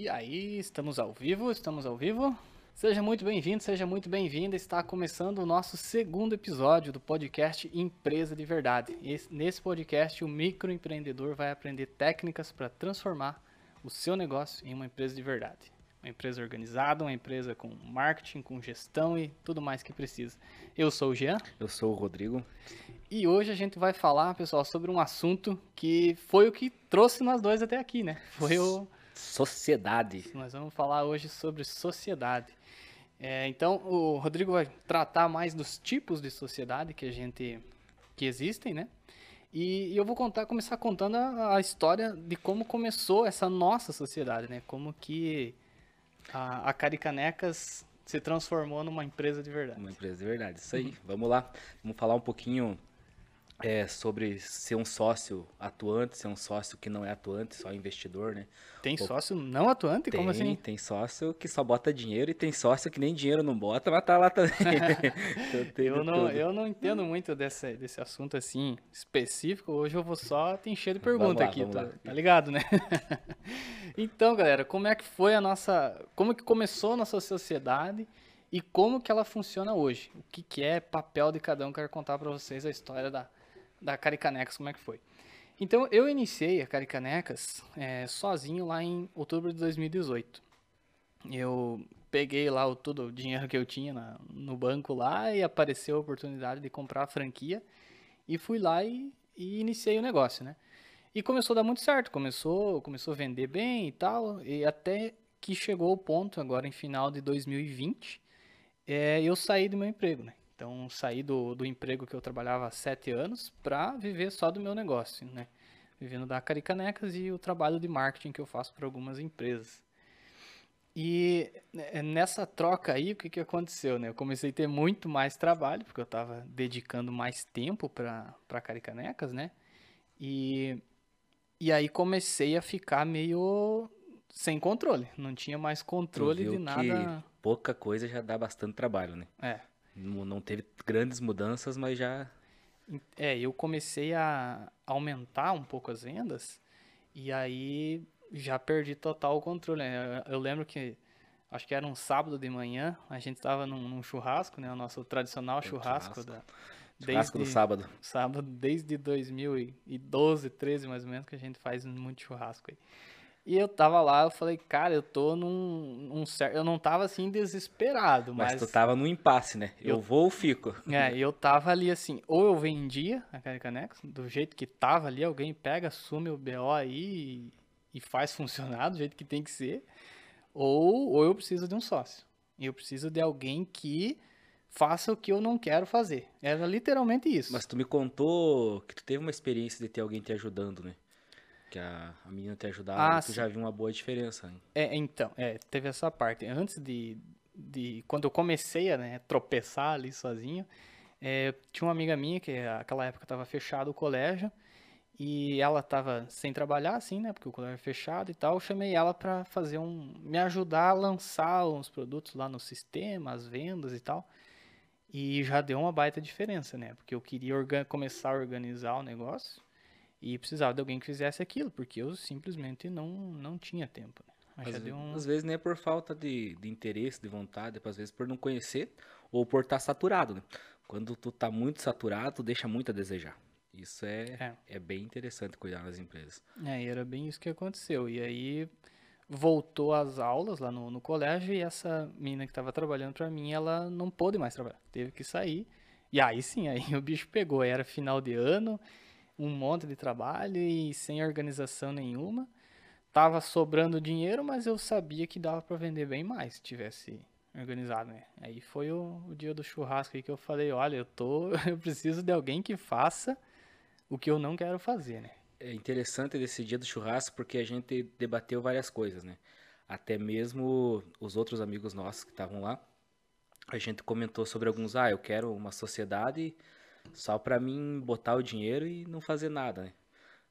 E aí, estamos ao vivo? Estamos ao vivo? Seja muito bem-vindo, seja muito bem-vinda. Está começando o nosso segundo episódio do podcast Empresa de Verdade. Esse, nesse podcast, o microempreendedor vai aprender técnicas para transformar o seu negócio em uma empresa de verdade. Uma empresa organizada, uma empresa com marketing, com gestão e tudo mais que precisa. Eu sou o Jean. Eu sou o Rodrigo. E hoje a gente vai falar, pessoal, sobre um assunto que foi o que trouxe nós dois até aqui, né? Foi o. Sociedade. Nós vamos falar hoje sobre sociedade. É, então, o Rodrigo vai tratar mais dos tipos de sociedade que a gente. que existem, né? E, e eu vou contar, começar contando a, a, história de como começou essa nossa sociedade, né? Como que a, a Caricanecas se transformou numa empresa de verdade. Uma empresa de verdade, isso aí. Uhum. Vamos lá, vamos falar um pouquinho é, sobre ser um sócio atuante, ser um sócio que não é atuante, só investidor, né? Tem sócio não atuante? Tem, Como assim? Tem sócio que só bota dinheiro e tem sócio que nem dinheiro não bota, mas tá lá também. então, eu, não, eu não entendo muito desse, desse assunto assim específico. Hoje eu vou só te encher de pergunta aqui, tá, tá, ligado, né? então, galera, como é que foi a nossa. Como que começou a nossa sociedade? E como que ela funciona hoje? O que, que é papel de cada um? Quero contar para vocês a história da, da Caricanecas, como é que foi. Então, eu iniciei a Caricanecas é, sozinho lá em outubro de 2018. Eu peguei lá o, todo o dinheiro que eu tinha na, no banco lá e apareceu a oportunidade de comprar a franquia e fui lá e, e, iniciei o negócio, né? E começou a dar muito certo, começou, começou a vender bem e tal, e até que chegou o ponto agora em final de 2020, é, eu saí do meu emprego, né? Então, saí do, do emprego que eu trabalhava há sete anos para viver só do meu negócio, né? Vivendo da Caricanecas e o trabalho de marketing que eu faço para algumas empresas. E né, nessa troca aí, o que, que aconteceu, né? Eu comecei a ter muito mais trabalho, porque eu estava dedicando mais tempo para Caricanecas, né? E, e aí comecei a ficar meio sem controle. Não tinha mais controle de nada. pouca coisa já dá bastante trabalho, né? É. Não, não teve grandes mudanças, mas já. É, eu comecei a aumentar um pouco as vendas e aí já perdi total o controle. Né? Eu, eu lembro que acho que era um sábado de manhã, a gente estava num, num, churrasco, né? O nosso tradicional churrasco, churrasco. da. Churrasco desde, do sábado. Sábado, desde 2012, 13 mais ou menos, que a gente faz muito churrasco aí. E eu tava lá, eu falei, cara, eu tô num, num certo. Eu não tava assim desesperado, mas. Mas tu tava no impasse, né? Eu, eu vou ou fico. É, eu tava ali assim, ou eu vendia a Caricanex, do jeito que tava ali, alguém pega, assume o BO aí e, e faz funcionar do jeito que tem que ser, ou, ou eu preciso de um sócio. Eu preciso de alguém que faça o que eu não quero fazer. Era literalmente isso. Mas tu me contou que tu teve uma experiência de ter alguém te ajudando, né? Que a, a menina te ajudava, ah, tu já viu uma boa diferença. Hein? É, então, é, teve essa parte. Antes de, de quando eu comecei a né, tropeçar ali sozinho, é, tinha uma amiga minha que naquela época estava fechado o colégio e ela estava sem trabalhar, assim, né, porque o colégio é fechado e tal. Eu chamei ela para fazer um, me ajudar a lançar uns produtos lá no sistema, as vendas e tal. E já deu uma baita diferença, né? Porque eu queria começar a organizar o negócio e precisava de alguém que fizesse aquilo, porque eu simplesmente não, não tinha tempo. Né? Às, um... às, vezes nem é por falta de, de interesse, de vontade, às vezes por não conhecer ou por estar tá saturado. Né? Quando tu tá muito saturado, tu deixa muito a desejar. Isso é, é. é bem interessante cuidar das empresas. É, e era bem isso que aconteceu. E aí voltou às aulas lá no, no colégio e essa menina que estava trabalhando para mim, ela não pôde mais trabalhar. Teve que sair. E aí sim, aí o bicho pegou. Era final de ano um monte de trabalho e sem organização nenhuma. Tava sobrando dinheiro, mas eu sabia que dava para vender bem mais se tivesse organizado, né? Aí foi o, o, dia do churrasco aí que eu falei, olha, eu tô, eu preciso de alguém que faça o que eu não quero fazer, né? É interessante desse dia do churrasco porque a gente debateu várias coisas, né? Até mesmo os outros amigos nossos que estavam lá, a gente comentou sobre alguns, ah, eu quero uma sociedade só para mim botar o dinheiro e não fazer nada, né?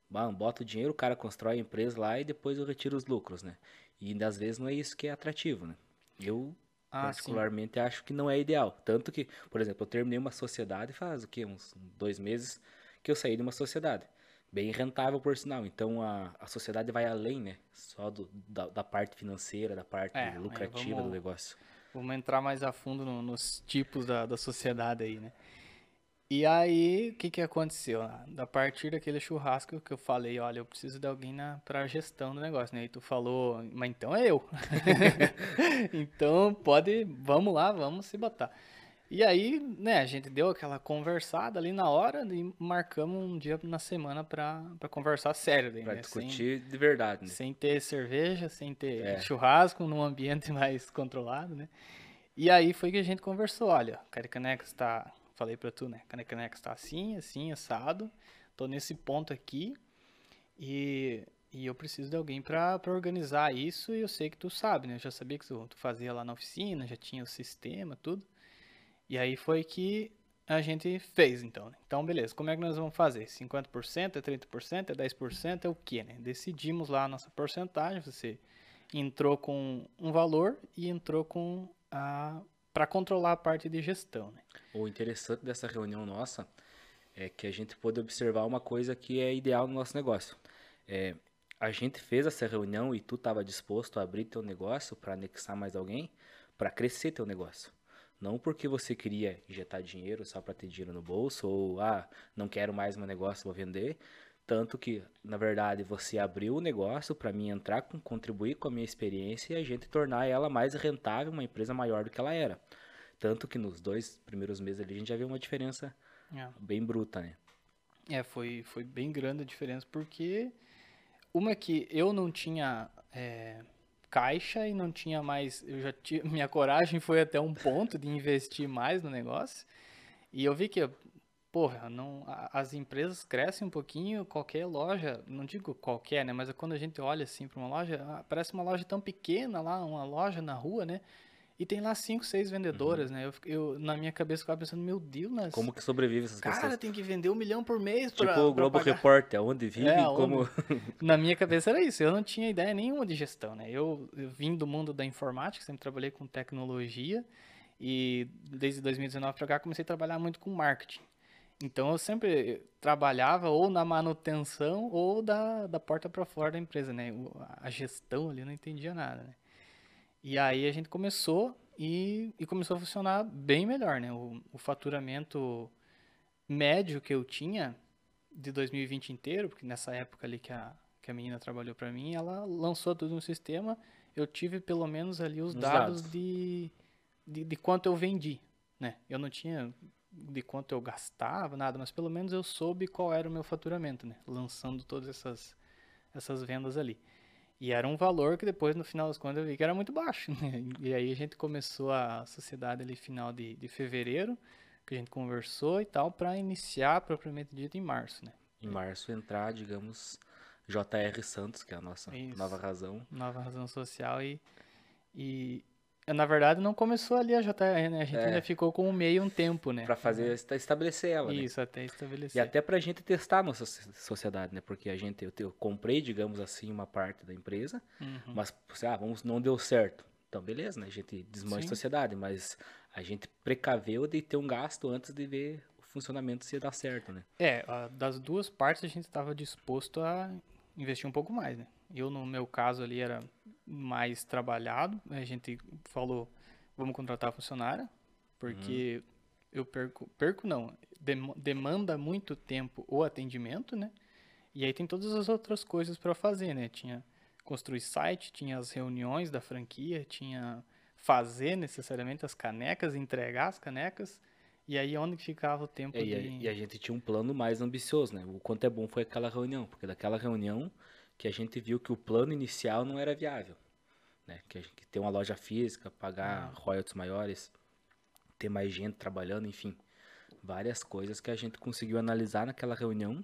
Bom, bota o dinheiro, o cara constrói a empresa lá e depois eu retiro os lucros, né? E às vezes não é isso que é atrativo, né? Eu ah, particularmente sim. acho que não é ideal. Tanto que, por exemplo, eu terminei uma sociedade faz o quê? Uns dois meses que eu saí de uma sociedade. bem rentável por sinal. Então a, a sociedade vai além, né? Só do, da, da parte financeira, da parte é, lucrativa vamos, do negócio. Vamos entrar mais a fundo no, nos tipos da, da sociedade aí, né? E aí, o que que aconteceu? A partir daquele churrasco que eu falei, olha, eu preciso de alguém na, pra gestão do negócio, né? E tu falou, mas então é eu. então, pode, vamos lá, vamos se botar. E aí, né, a gente deu aquela conversada ali na hora e marcamos um dia na semana pra, pra conversar sério. Daí, pra né? discutir sem, de verdade, né? Sem ter cerveja, sem ter é. churrasco, num ambiente mais controlado, né? E aí foi que a gente conversou, olha, o Caricaneca está falei pra tu, né? Caneca está assim, assim, assado. Tô nesse ponto aqui e, e eu preciso de alguém para organizar isso e eu sei que tu sabe, né? Eu já sabia que tu, tu fazia lá na oficina, já tinha o sistema, tudo. E aí foi que a gente fez, então. Né? Então, beleza, como é que nós vamos fazer? 50%, é 30%, é 10%, é o que, né? Decidimos lá a nossa porcentagem, você entrou com um valor e entrou com a para controlar a parte de gestão. Né? O interessante dessa reunião nossa é que a gente pôde observar uma coisa que é ideal no nosso negócio. É, a gente fez essa reunião e tu estava disposto a abrir teu negócio para anexar mais alguém, para crescer teu negócio. Não porque você queria injetar dinheiro só para ter dinheiro no bolso ou ah, não quero mais meu negócio, vou vender. Tanto que, na verdade, você abriu o negócio para mim entrar, com, contribuir com a minha experiência e a gente tornar ela mais rentável, uma empresa maior do que ela era. Tanto que nos dois primeiros meses ali a gente já viu uma diferença é. bem bruta, né? É, foi, foi bem grande a diferença, porque uma que eu não tinha é, caixa e não tinha mais. Eu já tinha. Minha coragem foi até um ponto de investir mais no negócio. E eu vi que porra, não, as empresas crescem um pouquinho, qualquer loja, não digo qualquer, né, mas é quando a gente olha assim para uma loja, ah, parece uma loja tão pequena lá, uma loja na rua, né, e tem lá cinco, seis vendedoras, uhum. né? Eu, eu, na minha cabeça, ficava pensando, meu Deus, mas... Como que sobrevive essas cara, pessoas? Cara, tem que vender um milhão por mês pra Tipo o Globo pagar. Repórter, onde vive, é, como... na minha cabeça era isso, eu não tinha ideia nenhuma de gestão, né? Eu, eu vim do mundo da informática, sempre trabalhei com tecnologia, e desde 2019 para cá comecei a trabalhar muito com marketing. Então eu sempre trabalhava ou na manutenção ou da, da porta para fora da empresa, né? A gestão ali eu não entendia nada, né? E aí a gente começou e, e começou a funcionar bem melhor, né? O, o faturamento médio que eu tinha de 2020 inteiro, porque nessa época ali que a, que a menina trabalhou para mim, ela lançou tudo no sistema, eu tive pelo menos ali os, os dados, dados, De, de, de quanto eu vendi, né? Eu não tinha de quanto eu gastava, nada, mas pelo menos eu soube qual era o meu faturamento, né? Lançando todas essas, essas vendas ali. E era um valor que depois, no final das contas, eu vi que era muito baixo, né? E aí a gente começou a sociedade ali final de, de fevereiro, que a gente conversou e tal, para iniciar propriamente dito em março, né? Em março entrar, digamos, JR Santos, que é a nossa Isso, nova razão. Nova razão social e, e na verdade, não começou ali a JR, né? A gente é. ainda ficou com o meio um tempo, né? Pra fazer, estabelecer ela, né? Isso, né? até estabelecer. E até pra gente testar a nossa sociedade, né? Porque a gente, eu, eu comprei, digamos assim, uma parte da empresa, uhum. mas, ah, vamos, não deu certo. Então, beleza, né? A gente desmancha a sociedade, mas a gente precaveu de ter um gasto antes de ver o funcionamento se dar certo, né? É, das duas partes a gente estava disposto a investir um pouco mais, né? Eu, no meu caso ali, era mais trabalhado. A gente falou, vamos contratar funcionária, porque uhum. eu perco, perco não, dem, demanda muito tempo o atendimento, né? E aí tem todas as outras coisas para fazer, né? Tinha construir site, tinha as reuniões da franquia, tinha fazer necessariamente as canecas, entregar as canecas. E aí onde ficava o tempo é, de... E a gente tinha um plano mais ambicioso, né? O quanto é bom foi aquela reunião, porque daquela reunião que a gente viu que o plano inicial não era viável. Né? Que, que ter uma loja física, pagar ah. royalties maiores, ter mais gente trabalhando, enfim. Várias coisas que a gente conseguiu analisar naquela reunião.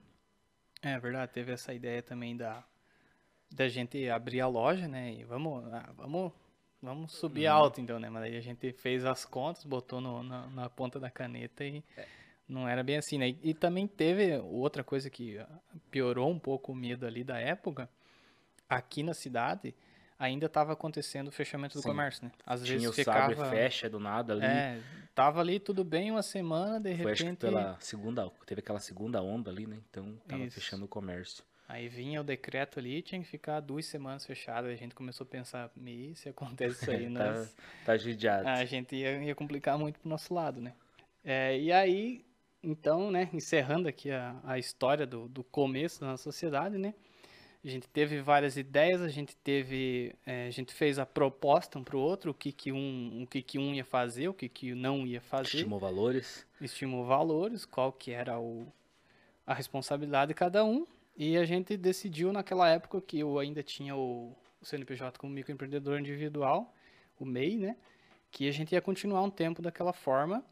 É verdade, teve essa ideia também da, da gente abrir a loja, né? E vamos, ah, vamos, vamos subir uhum. alto então, né? Mas aí a gente fez as contas, botou no, na, na ponta da caneta e... É não era bem assim, né? E também teve outra coisa que piorou um pouco o medo ali da época. Aqui na cidade, ainda estava acontecendo o fechamento do Sim. comércio, né? Às Tinha vezes o ficava... sabre fecha do nada ali. É, tava ali tudo bem uma semana, de Foi, repente... Acho que pela segunda, teve aquela segunda onda ali, né? Então tava Isso. fechando o comércio. Aí vinha o decreto ali, tinha que ficar duas semanas fechado. A gente começou a pensar, me se acontece isso aí, nós... tá, tá judiado. A gente ia, ia complicar muito pro nosso lado, né? É, e aí, então, né, encerrando aqui a, a história do, do começo da nossa sociedade, né? A gente teve várias ideias, a gente teve, é, a gente fez a proposta um para o outro, o que que um, o que que um ia fazer, o que que não ia fazer. Estimou valores. Estimou valores, qual que era o, a responsabilidade de cada um. E a gente decidiu naquela época que eu ainda tinha o, o CNPJ como microempreendedor individual, o MEI, né? Que a gente ia continuar um tempo daquela forma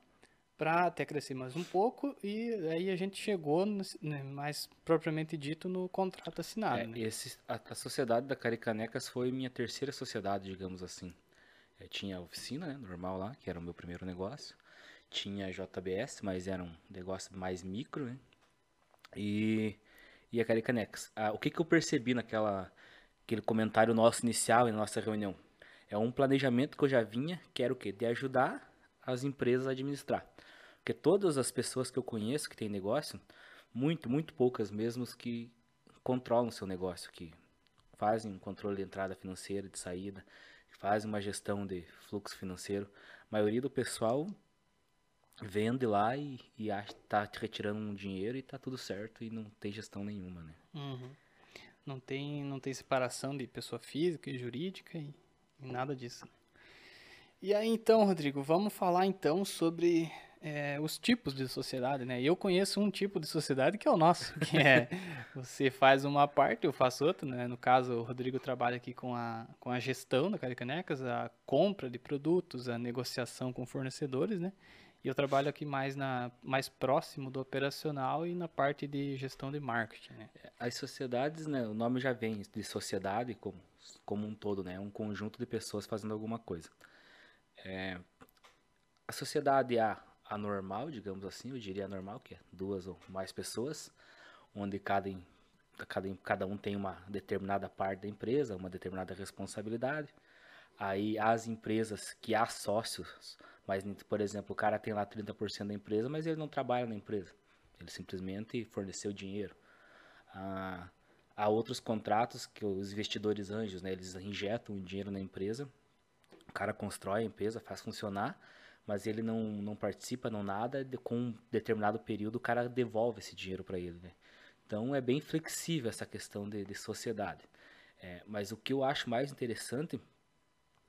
para até crescer mais um pouco e aí a gente chegou, né, mais propriamente dito, no contrato assinado. É, né? esse, a, a, sociedade da Caricanecas foi minha terceira sociedade, digamos assim. Eu tinha a oficina, né, normal lá, que era o meu primeiro negócio. Tinha a JBS, mas era um negócio mais micro, né? E, e a Caricanecas. Ah, o que, que eu percebi naquela aquele comentário nosso inicial em nossa reunião? É um planejamento que eu já vinha, que era o quê? De ajudar as empresas a administrar. Porque todas as pessoas que eu conheço que têm negócio, muito, muito poucas mesmo que controlam seu negócio, que fazem um controle de entrada financeira, de saída, fazem uma gestão de fluxo financeiro. A maioria do pessoal vende lá e, e está retirando um dinheiro e está tudo certo e não tem gestão nenhuma, né? Uhum. Não tem, não tem separação de pessoa física e jurídica e, e nada disso. E aí então, Rodrigo, vamos falar então sobre é, os tipos de sociedade, né? Eu conheço um tipo de sociedade que é o nosso, que é você faz uma parte, eu faço outra, né? No caso, o Rodrigo trabalha aqui com a, com a gestão da Caricanecas, a compra de produtos, a negociação com fornecedores, né? E eu trabalho aqui mais, na, mais próximo do operacional e na parte de gestão de marketing, né? As sociedades, né? O nome já vem de sociedade como, como um todo, né? Um conjunto de pessoas fazendo alguma coisa. É, a sociedade A anormal, digamos assim, eu diria anormal, que é duas ou mais pessoas, onde cada, cada, cada um tem uma determinada parte da empresa, uma determinada responsabilidade. Aí as empresas que há sócios, mas por exemplo, o cara tem lá 30% da empresa, mas ele não trabalha na empresa. Ele simplesmente forneceu dinheiro. Ah, há outros contratos que os investidores anjos, né, eles injetam dinheiro na empresa. O cara constrói a empresa, faz funcionar mas ele não, não participa, não nada, com um determinado período o cara devolve esse dinheiro para ele, né? Então é bem flexível essa questão de, de sociedade. É, mas o que eu acho mais interessante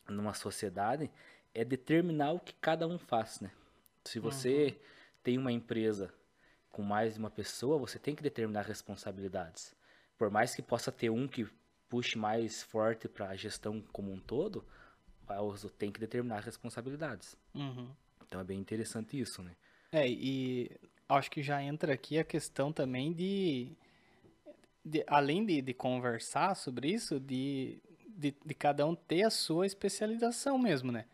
numa sociedade é determinar o que cada um faz, né? Se você uhum. tem uma empresa com mais de uma pessoa, você tem que determinar responsabilidades. Por mais que possa ter um que puxe mais forte para a gestão como um todo, tem que determinar responsabilidades. Uhum. Então é bem interessante isso, né? É, e acho que já entra aqui a questão também de, de além de, de, conversar sobre isso, de, de, de, cada um ter a sua especialização mesmo, né?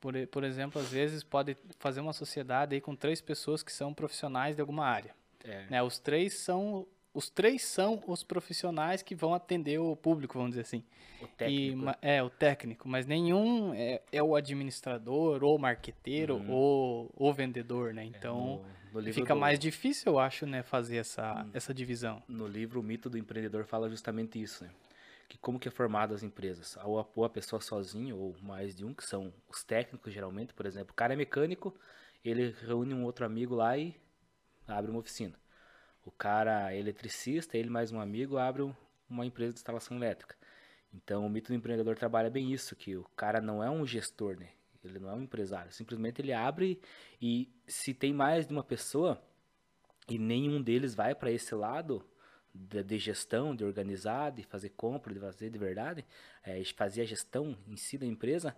Por, por exemplo, às vezes pode fazer uma sociedade aí com três pessoas que são profissionais de alguma área. É. Né? Os três são os três são os profissionais que vão atender o público, vamos dizer assim. O técnico. E, é, o técnico, mas nenhum é, é o administrador, ou marqueteiro, uhum. ou o vendedor, né? É, então, é, no, no fica do... mais difícil, eu acho, né, fazer essa, hum. essa divisão. No livro O Mito do Empreendedor fala justamente isso, né? Que como que é formado as empresas? Ou a, ou a pessoa sozinho, ou mais de um, que são os técnicos, geralmente, por exemplo. O cara é mecânico, ele reúne um outro amigo lá e abre uma oficina. O cara é eletricista, ele mais um amigo abre uma empresa de instalação elétrica. Então o mito do empreendedor trabalha bem isso, que o cara não é um gestor, né? Ele não é um empresário. Simplesmente ele abre e se tem mais de uma pessoa e nenhum deles vai para esse lado de, de, gestão, de organizar, de fazer compra, de fazer de verdade, é, fazer a gestão em si da empresa,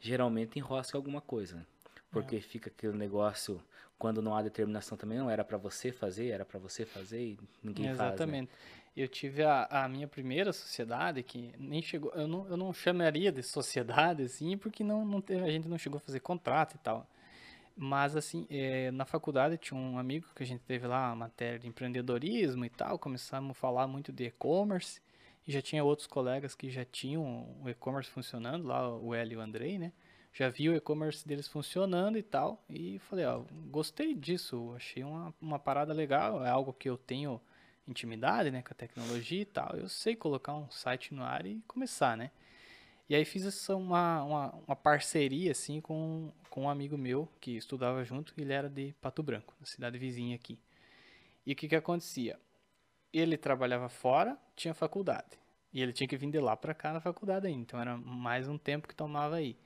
geralmente enrosca alguma coisa. Né? Porque é. fica aquele negócio, quando não há determinação também, não era para você fazer, era para você fazer e ninguém Exatamente. faz. Exatamente. Né? Eu tive a, a, minha primeira sociedade, que nem chegou, eu não, eu não chamaria de sociedade, assim, porque não, não teve, a gente não chegou a fazer contrato e tal. Mas, assim, é, na faculdade tinha um amigo que a gente teve lá, matéria de empreendedorismo e tal, começamos a falar muito de e-commerce, e já tinha outros colegas que já tinham o e-commerce funcionando, lá o Hélio e o Andrei, né? Já vi o e-commerce deles funcionando e tal, e falei, ó, gostei disso, achei uma, uma parada legal, é algo que eu tenho intimidade, né, com a tecnologia e tal, eu sei colocar um site no ar e começar, né? E aí fiz essa uma, uma, uma, parceria, assim, com, com um amigo meu que estudava junto, ele era de Pato Branco, na cidade vizinha aqui. E o que que acontecia? Ele trabalhava fora, tinha faculdade. E ele tinha que vir de lá para cá na faculdade ainda, então era mais um tempo que tomava aí.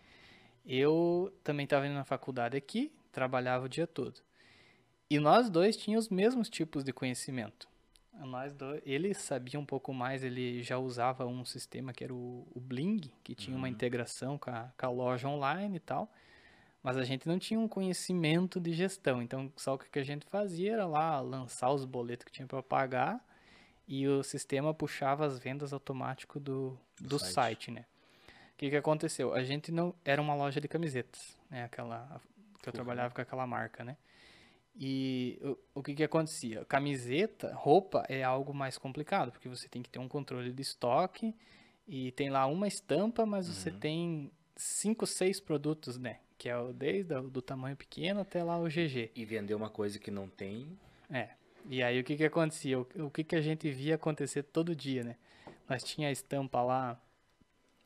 Eu também estava indo na faculdade aqui, trabalhava o dia todo. E nós dois tínhamos os mesmos tipos de conhecimento. Nós dois, ele sabia um pouco mais, ele já usava um sistema que era o, o Bling, que tinha uhum. uma integração com a, com a, loja online e tal. Mas a gente não tinha um conhecimento de gestão. Então, só o que a gente fazia era lá lançar os boletos que tinha para pagar e o sistema puxava as vendas automático do, do, do site. site, né? O que, que aconteceu? A gente não era uma loja de camisetas, né? Aquela que eu trabalhava com aquela marca, né? E o, o que que acontecia? Camiseta, roupa é algo mais complicado, porque você tem que ter um controle de estoque e tem lá uma estampa, mas uhum. você tem cinco, seis produtos, né? Que é o, desde o, do tamanho pequeno até lá o GG. E vender uma coisa que não tem. É. E aí o que que acontecia? O, o que que a gente via acontecer todo dia, né? Nós tinha a estampa lá,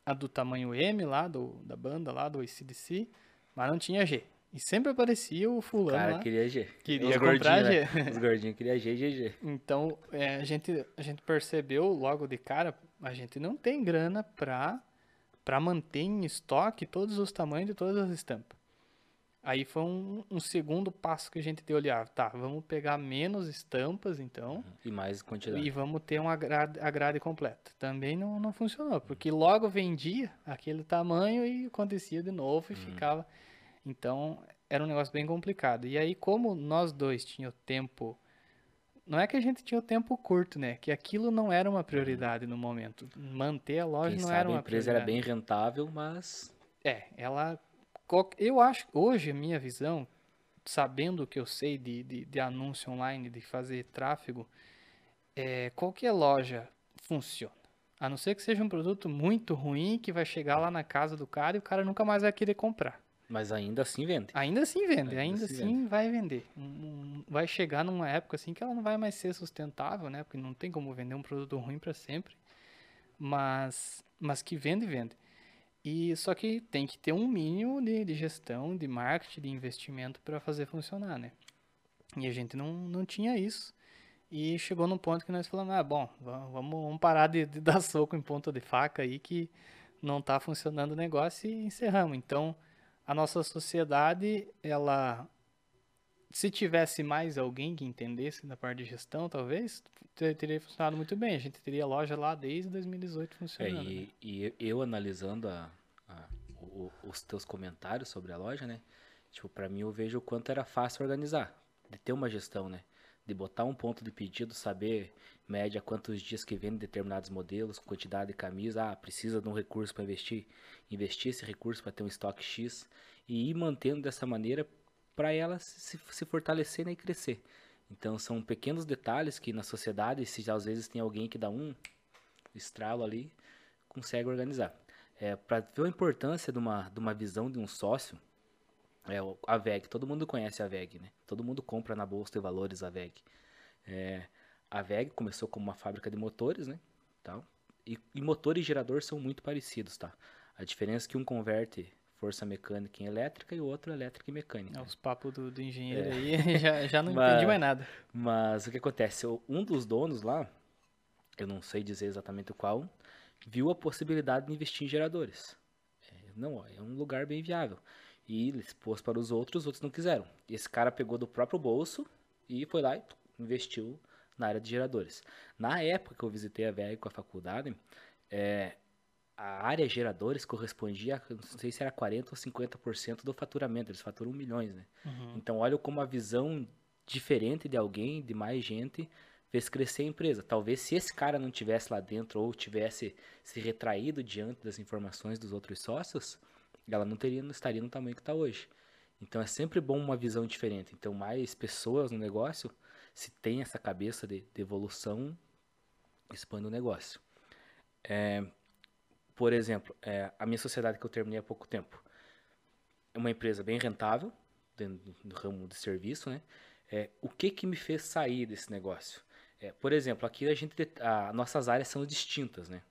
a do tamanho M lá, do, da banda lá, do ACDC, mas não tinha G. E sempre aparecia o fulano Cara, lá. queria G. Queria Os comprar G. Né? Os gordinhos queriam G e GG. Então, é, a, gente, a gente percebeu logo de cara, a gente não tem grana pra, pra manter em estoque todos os tamanhos de todas as estampas. Aí foi um, um segundo passo que a gente deu olhar. Tá, vamos pegar menos estampas, então. Uhum. E mais quantidade. E vamos ter uma grade, a grade completa. Também não, não funcionou, porque logo vendia aquele tamanho e acontecia de novo e uhum. ficava então, era um negócio bem complicado. E aí, como nós dois tínhamos tempo. Não é que a gente tinha o tempo curto, né? Que aquilo não era uma prioridade no momento. Manter a loja Quem não era uma prioridade. A empresa era bem rentável, mas. É, ela. Eu acho, hoje, a minha visão, sabendo o que eu sei de, de, de anúncio online, de fazer tráfego, é, qualquer loja funciona. A não ser que seja um produto muito ruim que vai chegar lá na casa do cara e o cara nunca mais vai querer comprar. Mas ainda assim vende. Ainda assim vende, ainda, ainda assim, assim vai vender. Vai chegar numa época assim que ela não vai mais ser sustentável, né? Porque não tem como vender um produto ruim para sempre. Mas, mas que vende, vende. E só que tem que ter um mínimo de, de gestão, de marketing, de investimento para fazer funcionar, né? E a gente não, não tinha isso. E chegou num ponto que nós falamos, ah, bom, vamos, vamos parar de, de dar soco em ponta de faca aí que não está funcionando o negócio e encerramos. Então, a nossa sociedade, ela se tivesse mais alguém que entendesse da parte de gestão, talvez teria funcionado muito bem. A gente teria loja lá desde 2018 funcionando. É, e, né? e, eu analisando a, a, o, os teus comentários sobre a loja, né? Tipo, para mim eu vejo o quanto era fácil organizar, de ter uma gestão, né? De botar um ponto de pedido, saber média quantos dias que vende determinados modelos, quantidade de camisa, ah, precisa de um recurso para investir, investir esse recurso para ter um estoque X e ir mantendo dessa maneira para ela se, se fortalecer né, e crescer. Então são pequenos detalhes que na sociedade, se às vezes tem alguém que dá um estralo ali, consegue organizar. É, para ver a importância de uma, de uma visão de um sócio, é a VEG, todo mundo conhece a VEG, né? Todo mundo compra na bolsa de valores a VEG. É, a VEG começou como uma fábrica de motores, né? Tal. E, e motor e gerador são muito parecidos, tá? A diferença é que um converte força mecânica em elétrica e o outro elétrica e mecânica. É, os papos do, do engenheiro é. aí já, já não mas, entendi mais nada. Mas o que acontece? Um dos donos lá, eu não sei dizer exatamente qual, viu a possibilidade de investir em geradores. É, não, é um lugar bem viável. E ele expôs para os outros, os outros não quiseram. Esse cara pegou do próprio bolso e foi lá e investiu na área de geradores. Na época que eu visitei a VEG com a faculdade, é, a área geradores correspondia, não sei se era 40% ou 50% do faturamento, eles faturam milhões, né? Uhum. Então olha como a visão diferente de alguém, de mais gente, fez crescer a empresa. Talvez se esse cara não tivesse lá dentro ou tivesse se retraído diante das informações dos outros sócios, ela não teria, não estaria no tamanho que está hoje. Então é sempre bom uma visão diferente. Então mais pessoas no negócio se tem essa cabeça de, de evolução, expande o negócio. É, por exemplo, é, a minha sociedade que eu terminei há pouco tempo é uma empresa bem rentável, dentro do ramo de serviço, né? É, o que que me fez sair desse negócio? É, por exemplo, aqui a gente, a, nossas áreas são distintas, né?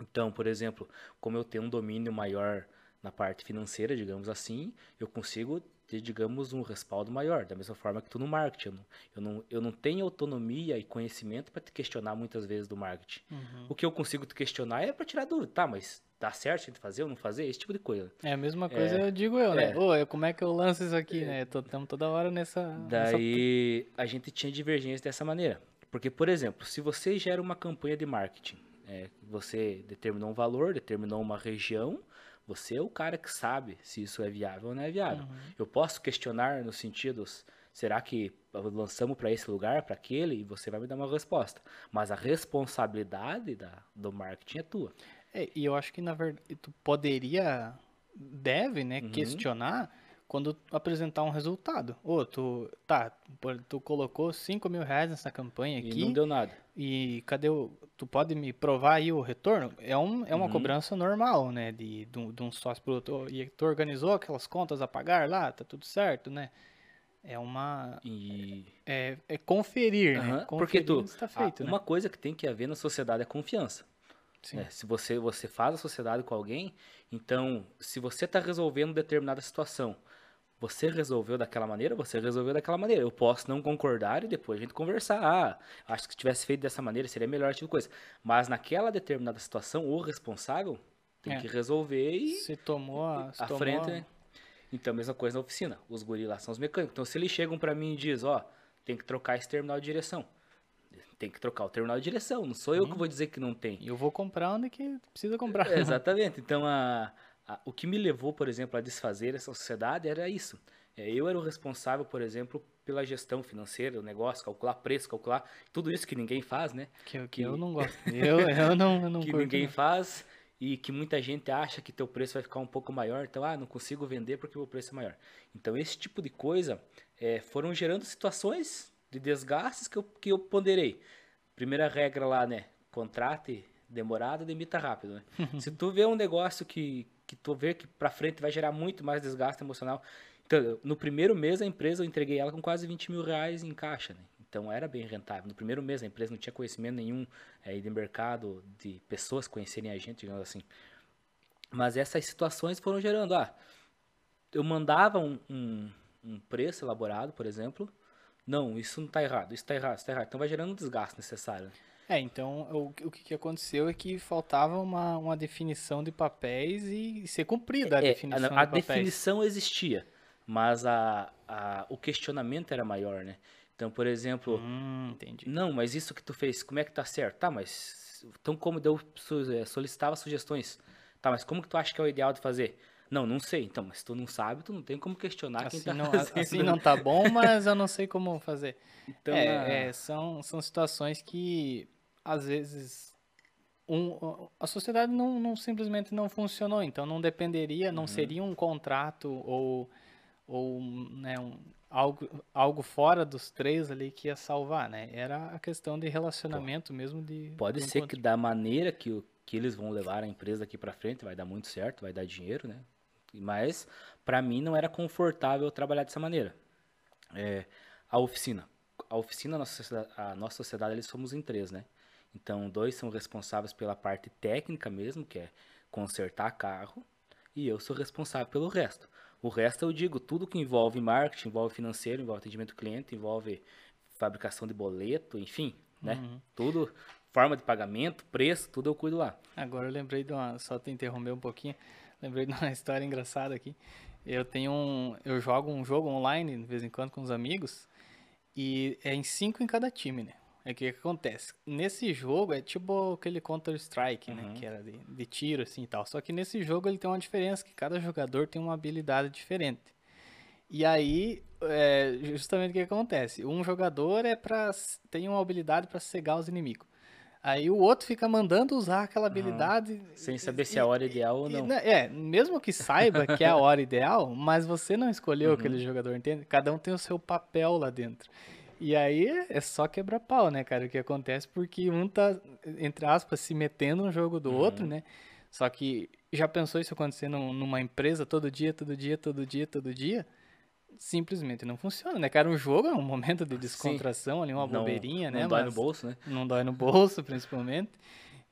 Então, por exemplo, como eu tenho um domínio maior na parte financeira, digamos assim, eu consigo ter, digamos, um respaldo maior, da mesma forma que tu no marketing. Eu não, eu não, eu não tenho autonomia e conhecimento para te questionar muitas vezes do marketing. Uhum. O que eu consigo te questionar é para tirar dúvida. Tá, mas dá certo a gente fazer ou não fazer? Esse tipo de coisa. É a mesma coisa, é, eu digo eu, né? É. Ô, como é que eu lanço isso aqui, é. né? Estamos toda hora nessa... Daí, nessa... a gente tinha divergência dessa maneira. Porque, por exemplo, se você gera uma campanha de marketing, é, você determinou um valor, determinou uma região, você é o cara que sabe se isso é viável ou não é viável. Uhum. Eu posso questionar nos sentidos, será que lançamos para esse lugar, para aquele, e você vai me dar uma resposta. Mas a responsabilidade da, do marketing é tua. É, e eu acho que, na verdade, tu poderia, deve, né, uhum. questionar quando apresentar um resultado. Ô, tu, tá, tu colocou 5 mil reais nessa campanha aqui. E não deu nada. E cadê o. Tu pode me provar aí o retorno? É, um, é uma uhum. cobrança normal, né? De, de, de um sócio pro outro. E tu organizou aquelas contas a pagar lá, tá tudo certo, né? É uma. E... É, é conferir, uhum. né? Conferir Porque tu. Tá feito, né? Uma coisa que tem que haver na sociedade é confiança. Sim. É, se você, você faz a sociedade com alguém, então, se você está resolvendo determinada situação você resolveu daquela maneira, você resolveu daquela maneira. Eu posso não concordar e depois a gente conversar. Ah, acho que se tivesse feito dessa maneira seria melhor, tipo coisa. Mas naquela determinada situação, o responsável tem é. que resolver e. Se tomou a, se a tomou frente, né? Então, mesma coisa na oficina. Os gorilas são os mecânicos. Então, se eles chegam para mim e dizem, ó, tem que trocar esse terminal de direção. Tem que trocar o terminal de direção. Não sou eu que uhum. vou dizer que não tem. Eu vou comprar onde que precisa comprar. É, exatamente. Então, a o que me levou, por exemplo, a desfazer essa sociedade era isso. É, eu era o responsável, por exemplo, pela gestão financeira, o negócio, calcular preço, calcular tudo isso que ninguém faz, né? Que, que, que eu não gosto. Eu, eu não, eu não Que ninguém não. faz e que muita gente acha que teu preço vai ficar um pouco maior, então, ah, não consigo vender porque o preço é maior. Então, esse tipo de coisa é, foram gerando situações de desgastes que eu, que eu ponderei. Primeira regra lá, né? Contrate demorado, demita rápido, né? Se tu vê um negócio que, que tu vê que para frente vai gerar muito mais desgaste emocional. Então, no primeiro mês a empresa eu entreguei ela com quase 20 mil reais em caixa, né? Então era bem rentável. No primeiro mês a empresa não tinha conhecimento nenhum é, de mercado, de pessoas conhecerem a gente, digamos assim. Mas essas situações foram gerando. Ah, eu mandava um, um, um preço elaborado, por exemplo. Não, isso não está errado, isso está errado, isso está errado. Então vai gerando um desgaste necessário. É, então o, o que, que aconteceu é que faltava uma, uma definição de papéis e, ser cumprida a é, definição a, a de definição existia, mas a, a, o questionamento era maior, né? Então, por exemplo, hum, entendi. não, mas isso que tu fez, como é que tá certo? Tá, mas então como eu é, solicitava sugestões, tá, mas como que tu acha que é o ideal de fazer? Não, não sei. Então, mas tu não sabe, tu não tem como questionar assim quem tá não, fazendo. Assim não tá bom, mas eu não sei como fazer. Então, é, é, são, são situações que às vezes um, a sociedade não, não, simplesmente não funcionou, então não dependeria, não uhum. seria um contrato ou, ou né, um, algo, algo fora dos três ali que ia salvar, né? Era a questão de relacionamento Pô, mesmo de pode de um ser que da maneira que o que eles vão levar a empresa aqui para frente vai dar muito certo, vai dar dinheiro, né? Mas para mim não era confortável trabalhar dessa maneira. É, a oficina, a oficina, a nossa, a nossa sociedade, eles somos em três, né? Então, dois são responsáveis pela parte técnica mesmo, que é consertar carro, e eu sou responsável pelo resto. O resto eu digo, tudo que envolve marketing, envolve financeiro, envolve atendimento cliente, envolve fabricação de boleto, enfim, né? Uhum. Tudo, forma de pagamento, preço, tudo eu cuido lá. Agora eu lembrei de uma, só te interromper um pouquinho, lembrei de uma história engraçada aqui. Eu tenho um, eu jogo um jogo online de vez em quando com os amigos e é em cinco em cada time, né? É que, que acontece? Nesse jogo é tipo aquele Counter-Strike, né, uhum. né? Que era de, de, tiro, assim e tal. Só que nesse jogo ele tem uma diferença, que cada jogador tem uma habilidade diferente. E aí, é, justamente o que acontece? Um jogador é para tem uma habilidade para cegar os inimigos. Aí o outro fica mandando usar aquela habilidade. Uhum. Sem saber e, se é a hora ideal ou não. Né, é, mesmo que saiba que é a hora ideal, mas você não escolheu uhum. aquele jogador, entende? Cada um tem o seu papel lá dentro. E aí é só quebrar pau, né, cara? O que acontece porque um tá, entre aspas, se metendo no jogo do uhum. outro, né? Só que já pensou isso acontecendo numa empresa todo dia, todo dia, todo dia, todo dia? Simplesmente não funciona, né, cara? Um jogo é um momento de descontração Sim. ali, uma não, bobeirinha, não né? Não dói Mas no bolso, né? Não dói no bolso, principalmente.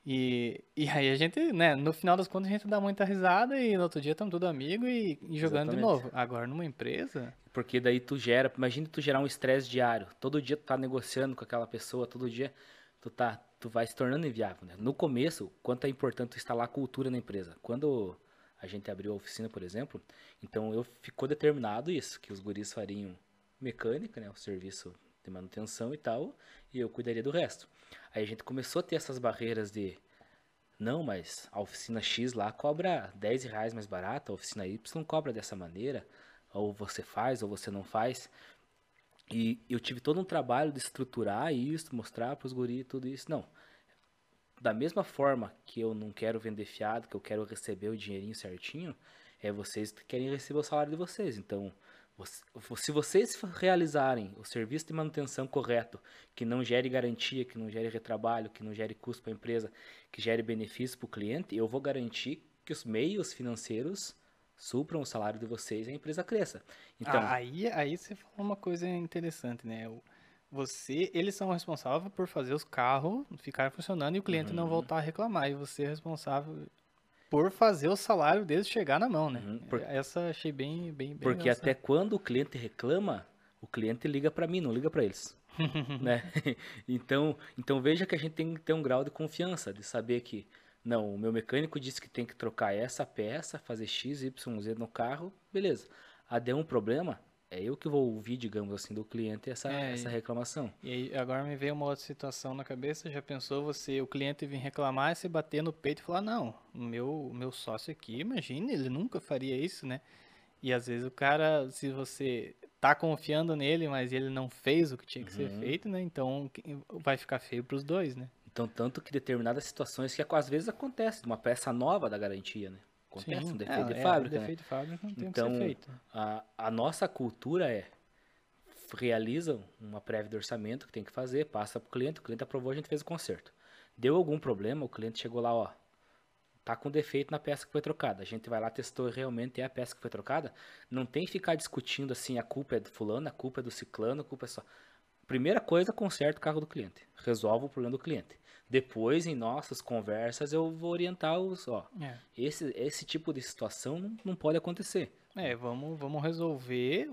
E, e aí a gente, né, no final das contas a gente dá muita risada e no outro dia estamos tudo amigo e, e jogando Exatamente. de novo. Agora numa empresa. Porque daí tu gera, imagina tu gerar um estresse diário. Todo dia tu tá negociando com aquela pessoa, todo dia tu tá, tu vai se tornando inviável, né? No começo, quanto é importante tu instalar cultura na empresa. Quando a gente abriu a oficina, por exemplo, então eu ficou determinado isso, que os guris fariam mecânica, né, o serviço de manutenção e tal, e eu cuidaria do resto. Aí a gente começou a ter essas barreiras de não, mas a oficina X lá cobra 10 reais mais barato, a oficina Y cobra dessa maneira, ou você faz ou você não faz. E eu tive todo um trabalho de estruturar isso, mostrar para os guris tudo isso. Não. Da mesma forma que eu não quero vender fiado, que eu quero receber o dinheirinho certinho, é vocês que querem receber o salário de vocês. Então, se vocês realizarem o serviço de manutenção correto, que não gere garantia, que não gere retrabalho, que não gere custo para a empresa, que gere benefício para o cliente, eu vou garantir que os meios financeiros supram o salário de vocês e a empresa cresça. Então, ah, aí, aí você falou uma coisa interessante, né? Você, eles são responsáveis por fazer os carros ficarem funcionando e o cliente uhum. não voltar a reclamar. E você é responsável por fazer o salário deles chegar na mão, né? Uhum, por... Essa achei bem, bem, bem Porque até quando o cliente reclama, o cliente liga para mim, não liga para eles, né? Então, então veja que a gente tem que ter um grau de confiança, de saber que não, o meu mecânico disse que tem que trocar essa peça, fazer x, y, z no carro, beleza. Ah, deu um problema, é eu que vou ouvir, digamos assim, do cliente essa, é, essa reclamação. E aí, agora me veio uma outra situação na cabeça, já pensou você, o cliente vir reclamar e você bater no peito e falar, não, o meu, meu sócio aqui, imagine, ele nunca faria isso, né? E às vezes o cara, se você tá confiando nele, mas ele não fez o que tinha que uhum. ser feito, né? Então vai ficar feio para os dois, né? Então, tanto que determinadas situações que às vezes acontece, uma peça nova da garantia, né? Acontece Sim, um defeito é, de fábrica. É, defeito né? de fábrica não tem então, que ser feito. A, a nossa cultura é realiza uma prévia de orçamento que tem que fazer, passa para o cliente, o cliente aprovou, a gente fez o conserto. Deu algum problema, o cliente chegou lá, ó, tá com defeito na peça que foi trocada. A gente vai lá, testou realmente é a peça que foi trocada. Não tem que ficar discutindo assim, a culpa é do fulano, a culpa é do ciclano, a culpa é só... Primeira coisa, conserta o carro do cliente. Resolve o problema do cliente. Depois, em nossas conversas, eu vou orientar os, ó, é. esse, esse tipo de situação não, pode acontecer. É, vamos, vamos resolver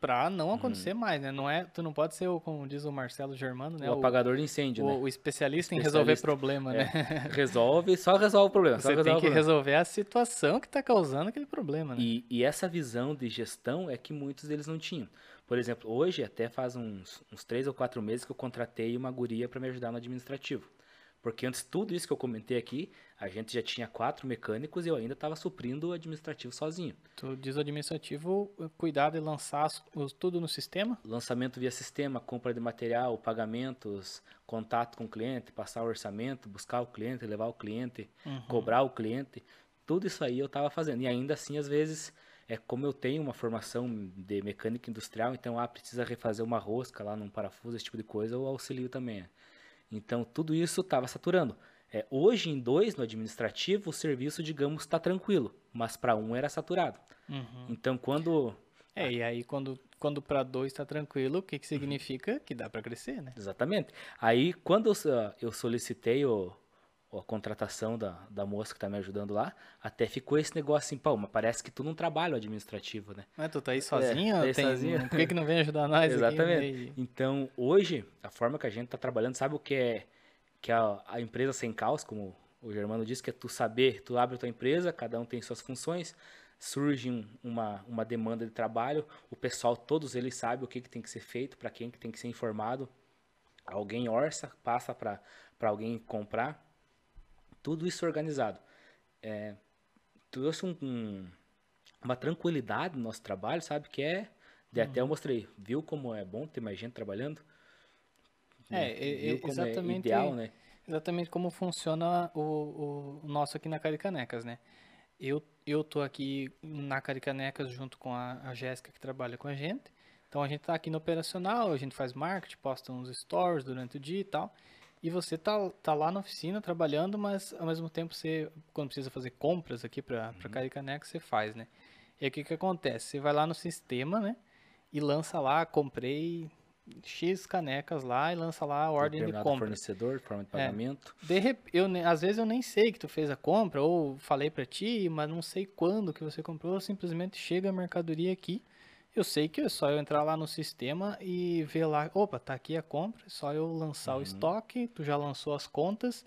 para não acontecer uhum. mais, né? Não é, tu não pode ser, o, como diz o Marcelo Germano, né? O, o apagador de incêndio, o, né? O especialista, especialista em resolver problema, é. né? Resolve, só resolve o problema. Você tem que resolver a situação que está causando aquele problema, né? E, e essa visão de gestão é que muitos deles não tinham. Por exemplo, hoje, até faz uns, uns três ou quatro meses que eu contratei uma guria para me ajudar no administrativo. Porque antes tudo isso que eu comentei aqui, a gente já tinha quatro mecânicos e eu ainda estava suprindo o administrativo sozinho. Tu diz o administrativo, cuidar de lançar tudo no sistema? Lançamento via sistema, compra de material, pagamentos, contato com o cliente, passar o orçamento, buscar o cliente, levar o cliente, uhum. cobrar o cliente. Tudo isso aí eu estava fazendo. E ainda assim, às vezes, é como eu tenho uma formação de mecânica industrial, então ah, precisa refazer uma rosca lá num parafuso, esse tipo de coisa, eu auxilio também. Então tudo isso estava saturando. É, hoje em dois no administrativo o serviço, digamos, está tranquilo, mas para um era saturado. Uhum. Então quando é, e aí quando, quando para dois está tranquilo, o que, que significa? Que dá para crescer, né? Exatamente. Aí quando eu solicitei o, a contratação da, da moça que tá me ajudando lá, até ficou esse negócio assim, pô, mas parece que tu não trabalha o administrativo, né? Mas tu tá aí sozinho? É, tá aí tem... sozinho. Por que, que não vem ajudar nós Exatamente. Aqui, então, hoje, a forma que a gente tá trabalhando, sabe o que é que é a, a empresa sem caos, como o Germano disse, que é tu saber, tu abre a tua empresa, cada um tem suas funções, surge um, uma, uma demanda de trabalho, o pessoal, todos eles sabem o que, que tem que ser feito, para quem que tem que ser informado, alguém orça, passa para alguém comprar, tudo isso organizado. É, trouxe um, um, uma tranquilidade no nosso trabalho, sabe? Que é. De até eu uhum. mostrei, viu como é bom ter mais gente trabalhando? É, é, é exatamente. Ideal, né? Exatamente como funciona o, o nosso aqui na Caricanecas, né? Eu, eu tô aqui na Caricanecas junto com a, a Jéssica que trabalha com a gente. Então a gente está aqui no operacional, a gente faz marketing, posta uns stories durante o dia e tal. E você tá, tá lá na oficina trabalhando, mas ao mesmo tempo você, quando precisa fazer compras aqui para uhum. Caricaneca, você faz, né? E aí o que que acontece? Você vai lá no sistema, né? E lança lá, comprei X canecas lá e lança lá a ordem de compra. fornecedor, forma de é. pagamento. É, de rep... eu, às vezes eu nem sei que tu fez a compra, ou falei para ti, mas não sei quando que você comprou, simplesmente chega a mercadoria aqui. Eu sei que é só eu entrar lá no sistema e ver lá, opa, tá aqui a compra, é só eu lançar uhum. o estoque, tu já lançou as contas.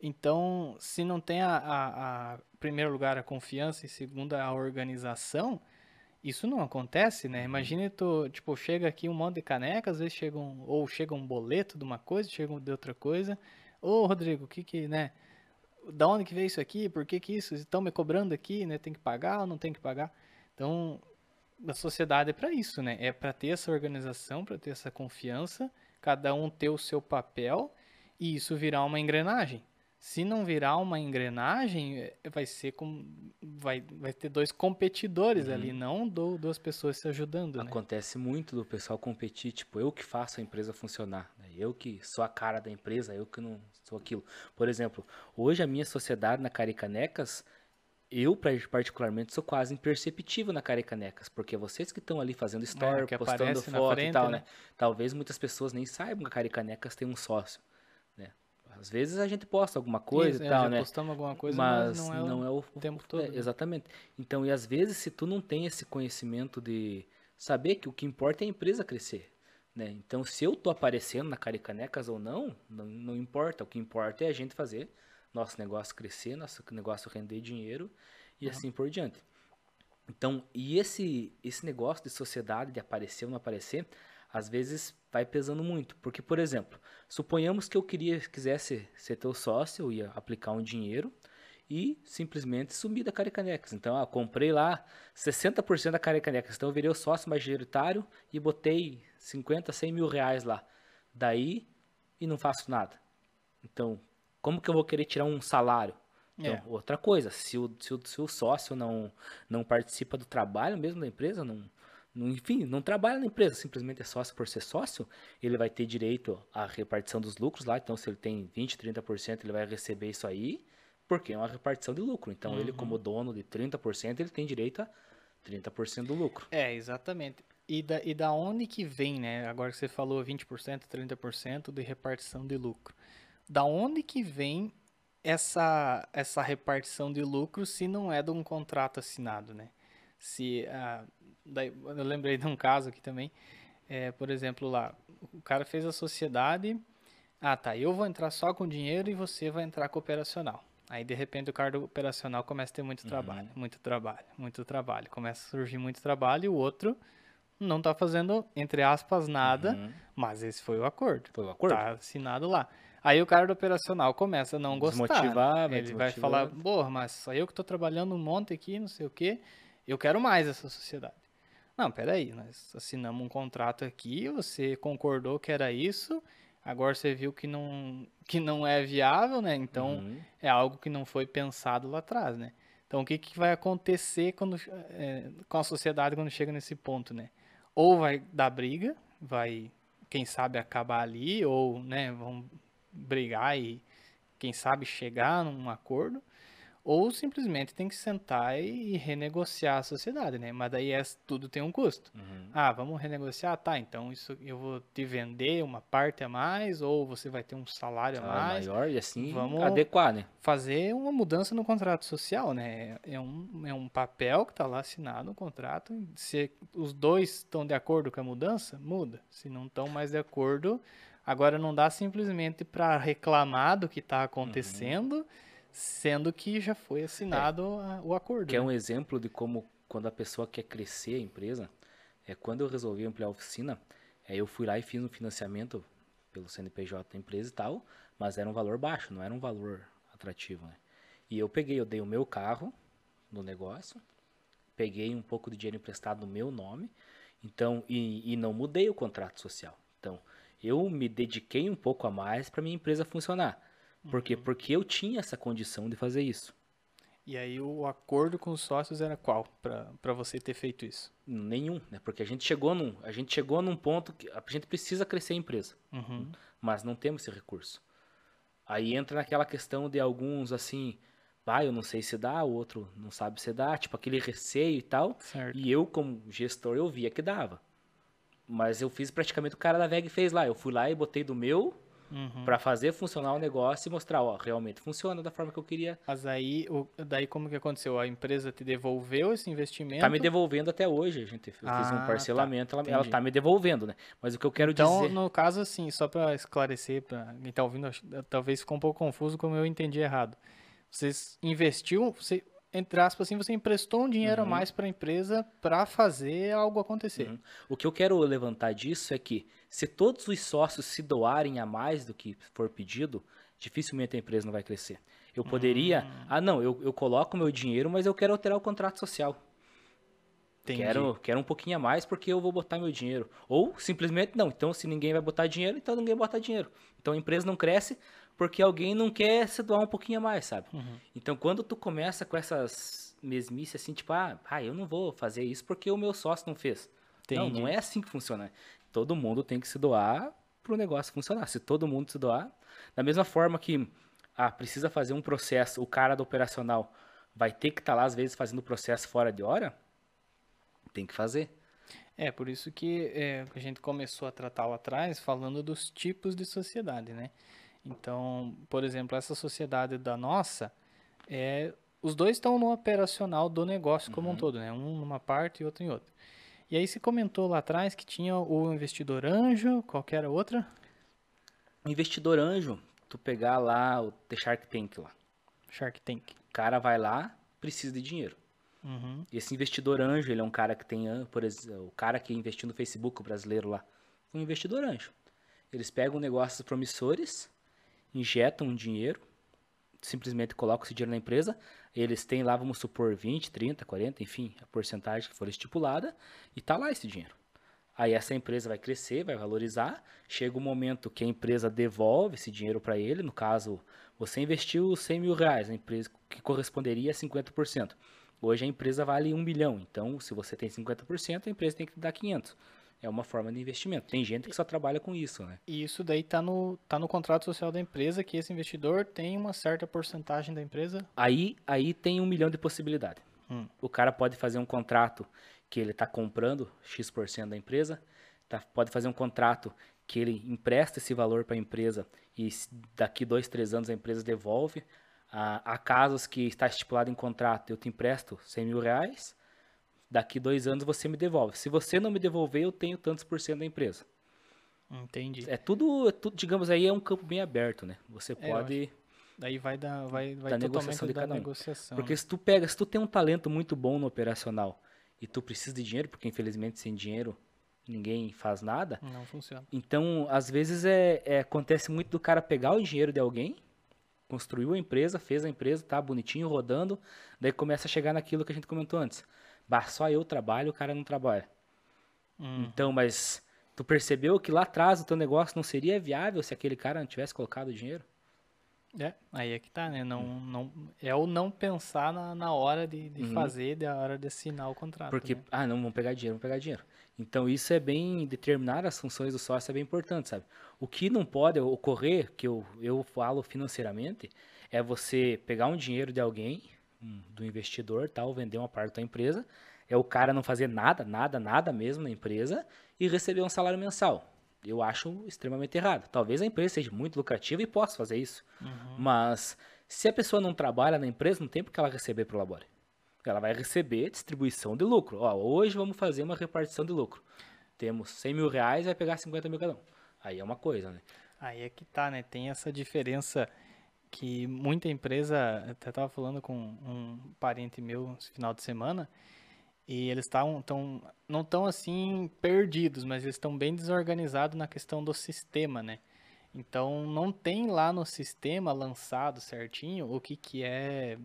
Então, se não tem a, a, a primeiro lugar a confiança e segundo a organização, isso não acontece, né? Uhum. Imagine tu, tipo, chega aqui um monte de caneca, às vezes chega um, ou chega um boleto de uma coisa, chega de outra coisa. Ô, Rodrigo, o que que, né? Da onde que veio isso aqui? Por que que isso? Estão me cobrando aqui, né? Tem que pagar ou não tem que pagar? Então, a sociedade é para isso, né? É para ter essa organização, para ter essa confiança, cada um ter o seu papel e isso virar uma engrenagem. Se não virar uma engrenagem, é, vai ser com vai, vai ter dois competidores uhum. ali, não do, duas pessoas se ajudando. Né? Acontece né? muito do pessoal competir, tipo, eu que faço a empresa funcionar, né? eu que sou a cara da empresa, eu que não sou aquilo. Por exemplo, hoje a minha sociedade na Caricanecas, eu particularmente sou quase imperceptível na Caricanecas, porque vocês que estão ali fazendo story, é, postando foto frente, e tal, né? né? Talvez muitas pessoas nem saibam que a Caricanecas tem um sócio. Às vezes a gente posta alguma coisa Isso, e é, tal, né? postamos alguma coisa, mas, mas não, é, não o, é o tempo todo. É, né? Exatamente. Então, e às vezes se tu não tem esse conhecimento de saber que o que importa é a empresa crescer, né? Então, se eu tô aparecendo na Caricanecas ou não, não, não importa. O que importa é a gente fazer nosso negócio crescer, nosso negócio render dinheiro e uhum. assim por diante. Então, e esse esse negócio de sociedade de aparecer ou não aparecer, às vezes vai pesando muito. Porque, por exemplo, suponhamos que eu queria, quisesse ser teu sócio, eu ia aplicar um dinheiro e simplesmente sumir da Caricanecas. Então, ah, comprei lá 60% da Caricanecas. Então, eu virei o sócio majoritário e botei 50, 100 mil reais lá. Daí, e não faço nada. Então, como que eu vou querer tirar um salário? Então, é. outra coisa, se o, se o, se o sócio não, não participa do trabalho mesmo da empresa, não, enfim, não trabalha na empresa, simplesmente é sócio por ser sócio, ele vai ter direito à repartição dos lucros lá. Então, se ele tem 20, 30%, ele vai receber isso aí, porque é uma repartição de lucro. Então, uhum. ele, como dono de 30%, ele tem direito a 30% do lucro. É, exatamente. E da, e da onde que vem, né? Agora que você falou 20%, 30% de repartição de lucro. Da onde que vem essa, essa repartição de lucro se não é de um contrato assinado, né? Se, ah, daí, eu lembrei de um caso aqui também. É, por exemplo, lá, o cara fez a sociedade. Ah, tá. Eu vou entrar só com dinheiro e você vai entrar com operacional. Aí, de repente, o cara operacional começa a ter muito uhum. trabalho, muito trabalho, muito trabalho. Começa a surgir muito trabalho e o outro não está fazendo, entre aspas, nada, uhum. mas esse foi o acordo. Foi o acordo. Tá assinado lá. Aí o cara do operacional começa a não gostar. Desmotivar, né? Ele vai falar, porra, mas só eu que estou trabalhando um monte aqui, não sei o quê. Eu quero mais essa sociedade. Não, peraí, nós assinamos um contrato aqui, você concordou que era isso, agora você viu que não, que não é viável, né? Então uhum. é algo que não foi pensado lá atrás, né? Então o que, que vai acontecer quando, é, com a sociedade quando chega nesse ponto, né? Ou vai dar briga, vai, quem sabe, acabar ali, ou né, vão brigar e, quem sabe, chegar num acordo, ou simplesmente tem que sentar e renegociar a sociedade, né? Mas daí é, tudo tem um custo. Uhum. Ah, vamos renegociar? Tá, então isso eu vou te vender uma parte a mais, ou você vai ter um salário, a mais. maior e assim vamos adequar, né? Fazer uma mudança no contrato social, né? É um, é um papel que está lá assinado no contrato. Se os dois estão de acordo com a mudança, muda. Se não estão mais de acordo, agora não dá simplesmente para reclamar do que está acontecendo. Uhum sendo que já foi assinado é, o acordo. Que é né? é um exemplo de como quando a pessoa quer crescer a empresa, é quando eu resolvi ampliar a oficina, é, eu fui lá e fiz um financiamento pelo CNPJ da empresa e tal, mas era um valor baixo, não era um valor atrativo, né? E eu peguei, eu dei o meu carro no negócio, peguei um pouco de dinheiro emprestado no meu nome, então e, e não mudei o contrato social. Então eu me dediquei um pouco a mais para minha empresa funcionar. Por quê? Uhum. Porque eu tinha essa condição de fazer isso. E aí o acordo com os sócios era qual para você ter feito isso? Nenhum, né? Porque a gente chegou num, a gente chegou num ponto que a gente precisa crescer a empresa, uhum. mas não temos esse recurso. Aí entra naquela questão de alguns assim, ah, eu não sei se dá, o outro não sabe se dá, tipo aquele receio e tal. Certo. E eu como gestor eu via que dava. Mas eu fiz praticamente o cara da VEG fez lá. Eu fui lá e botei do meu uhum. para fazer funcionar o negócio e mostrar, ó, realmente funciona da forma que eu queria. Mas aí, o, daí como que aconteceu? A empresa te devolveu esse investimento? Tá me devolvendo até hoje, a gente fez ah, um tá. parcelamento, tá. ela, ela tá me devolvendo, né? Mas o que eu quero então, dizer... Então, no caso, assim, só para esclarecer, para quem tá ouvindo, talvez ficou um pouco confuso como eu entendi errado. Vocês investiu, você entre aspas, assim, você emprestou um dinheiro uhum. a mais para a empresa para fazer algo acontecer. Uhum. O que eu quero levantar disso é que se todos os sócios se doarem a mais do que for pedido, dificilmente a empresa não vai crescer. Eu poderia, uhum. ah não, eu, eu coloco meu dinheiro, mas eu quero alterar o contrato social. Quero, quero um pouquinho a mais porque eu vou botar meu dinheiro. Ou simplesmente não. Então, se ninguém vai botar dinheiro, então ninguém bota dinheiro. Então a empresa não cresce porque alguém não quer se doar um pouquinho a mais, sabe? Uhum. Então, quando tu começa com essas mesmices assim, tipo, ah, ah, eu não vou fazer isso porque o meu sócio não fez. Entendi. Não, não é assim que funciona. Todo mundo tem que se doar para o negócio funcionar. Se todo mundo se doar, da mesma forma que ah, precisa fazer um processo, o cara do operacional vai ter que estar tá lá às vezes fazendo o processo fora de hora, tem que fazer. É, por isso que é, a gente começou a tratar lá atrás falando dos tipos de sociedade, né? Então, por exemplo, essa sociedade da nossa, é, os dois estão no operacional do negócio como uhum. um todo, né? Um numa parte e outro em outra. E aí se comentou lá atrás que tinha o investidor anjo, qualquer outra? Investidor anjo, tu pegar lá o The Shark Tank lá. Shark Tank. O cara vai lá, precisa de dinheiro. Uhum. Esse investidor anjo, ele é um cara que tem, por exemplo, o cara que investiu no Facebook, o brasileiro lá, um investidor anjo. Eles pegam negócios promissores, injetam um dinheiro, simplesmente colocam esse dinheiro na empresa, eles têm lá, vamos supor, 20, 30, 40, enfim, a porcentagem que for estipulada, e tá lá esse dinheiro. Aí essa empresa vai crescer, vai valorizar, chega o um momento que a empresa devolve esse dinheiro para ele, no caso, você investiu 100 mil reais, a empresa que corresponderia a 50%. Hoje a empresa vale 1 milhão, então se você tem 50%, a empresa tem que dar 500. É uma forma de investimento. Tem gente que só trabalha com isso, né? E isso daí tá no, tá no contrato social da empresa, que esse investidor tem uma certa porcentagem da empresa? Aí, aí tem um milhão de possibilidades. Hum. O cara pode fazer um contrato que ele está comprando X% da empresa, tá, pode fazer um contrato que ele empresta esse valor para a empresa e daqui dois, três anos a empresa devolve. Ah, há casos que está estipulado em contrato, eu te empresto 100 mil reais, daqui dois anos você me devolve. Se você não me devolver, eu tenho tantos por cento da empresa. Entendi. É tudo, é tudo, digamos aí, é um campo bem aberto, né? Você é, pode. Daí vai dar, vai, vai da negociação de cada um. Negociação, Porque né? se tu pega, se tu tem um talento muito bom no operacional e tu precisa de dinheiro, porque infelizmente sem dinheiro ninguém faz nada. Não funciona. Então, às vezes é, é acontece muito do cara pegar o dinheiro de alguém, construiu a empresa, fez a empresa, tá bonitinho, rodando, daí começa a chegar naquilo que a gente comentou antes. Bah, só eu trabalho, o cara não trabalha. Hum. Então, mas tu percebeu que lá atrás o teu negócio não seria viável se aquele cara não tivesse colocado dinheiro? É, aí é que tá, né? Não, hum. não, é o não pensar na, na hora de, de uhum. fazer, da hora de assinar o contrato. Porque, né? ah, não, vamos pegar dinheiro, vamos pegar dinheiro. Então, isso é bem, determinar as funções do sócio é bem importante, sabe? O que não pode ocorrer, que eu, eu falo financeiramente, é você pegar um dinheiro de alguém, do investidor, tal, vender uma parte da empresa, é o cara não fazer nada, nada, nada mesmo na empresa e receber um salário mensal. Eu acho extremamente errado. Talvez a empresa seja muito lucrativa e possa fazer isso. Uhum. Mas se a pessoa não trabalha na empresa, não tem porque ela receber pro labore. Ela vai receber distribuição de lucro. Ó, hoje vamos fazer uma repartição de lucro. Temos 100 mil reais, vai pegar 50 mil cada um. Aí é uma coisa, né? Aí é que tá, né? Tem essa diferença que muita empresa, até estava falando com um parente meu esse final de semana, e eles estão tão, não estão assim perdidos, mas eles estão bem desorganizados na questão do sistema, né? Então não tem lá no sistema lançado certinho o que, que é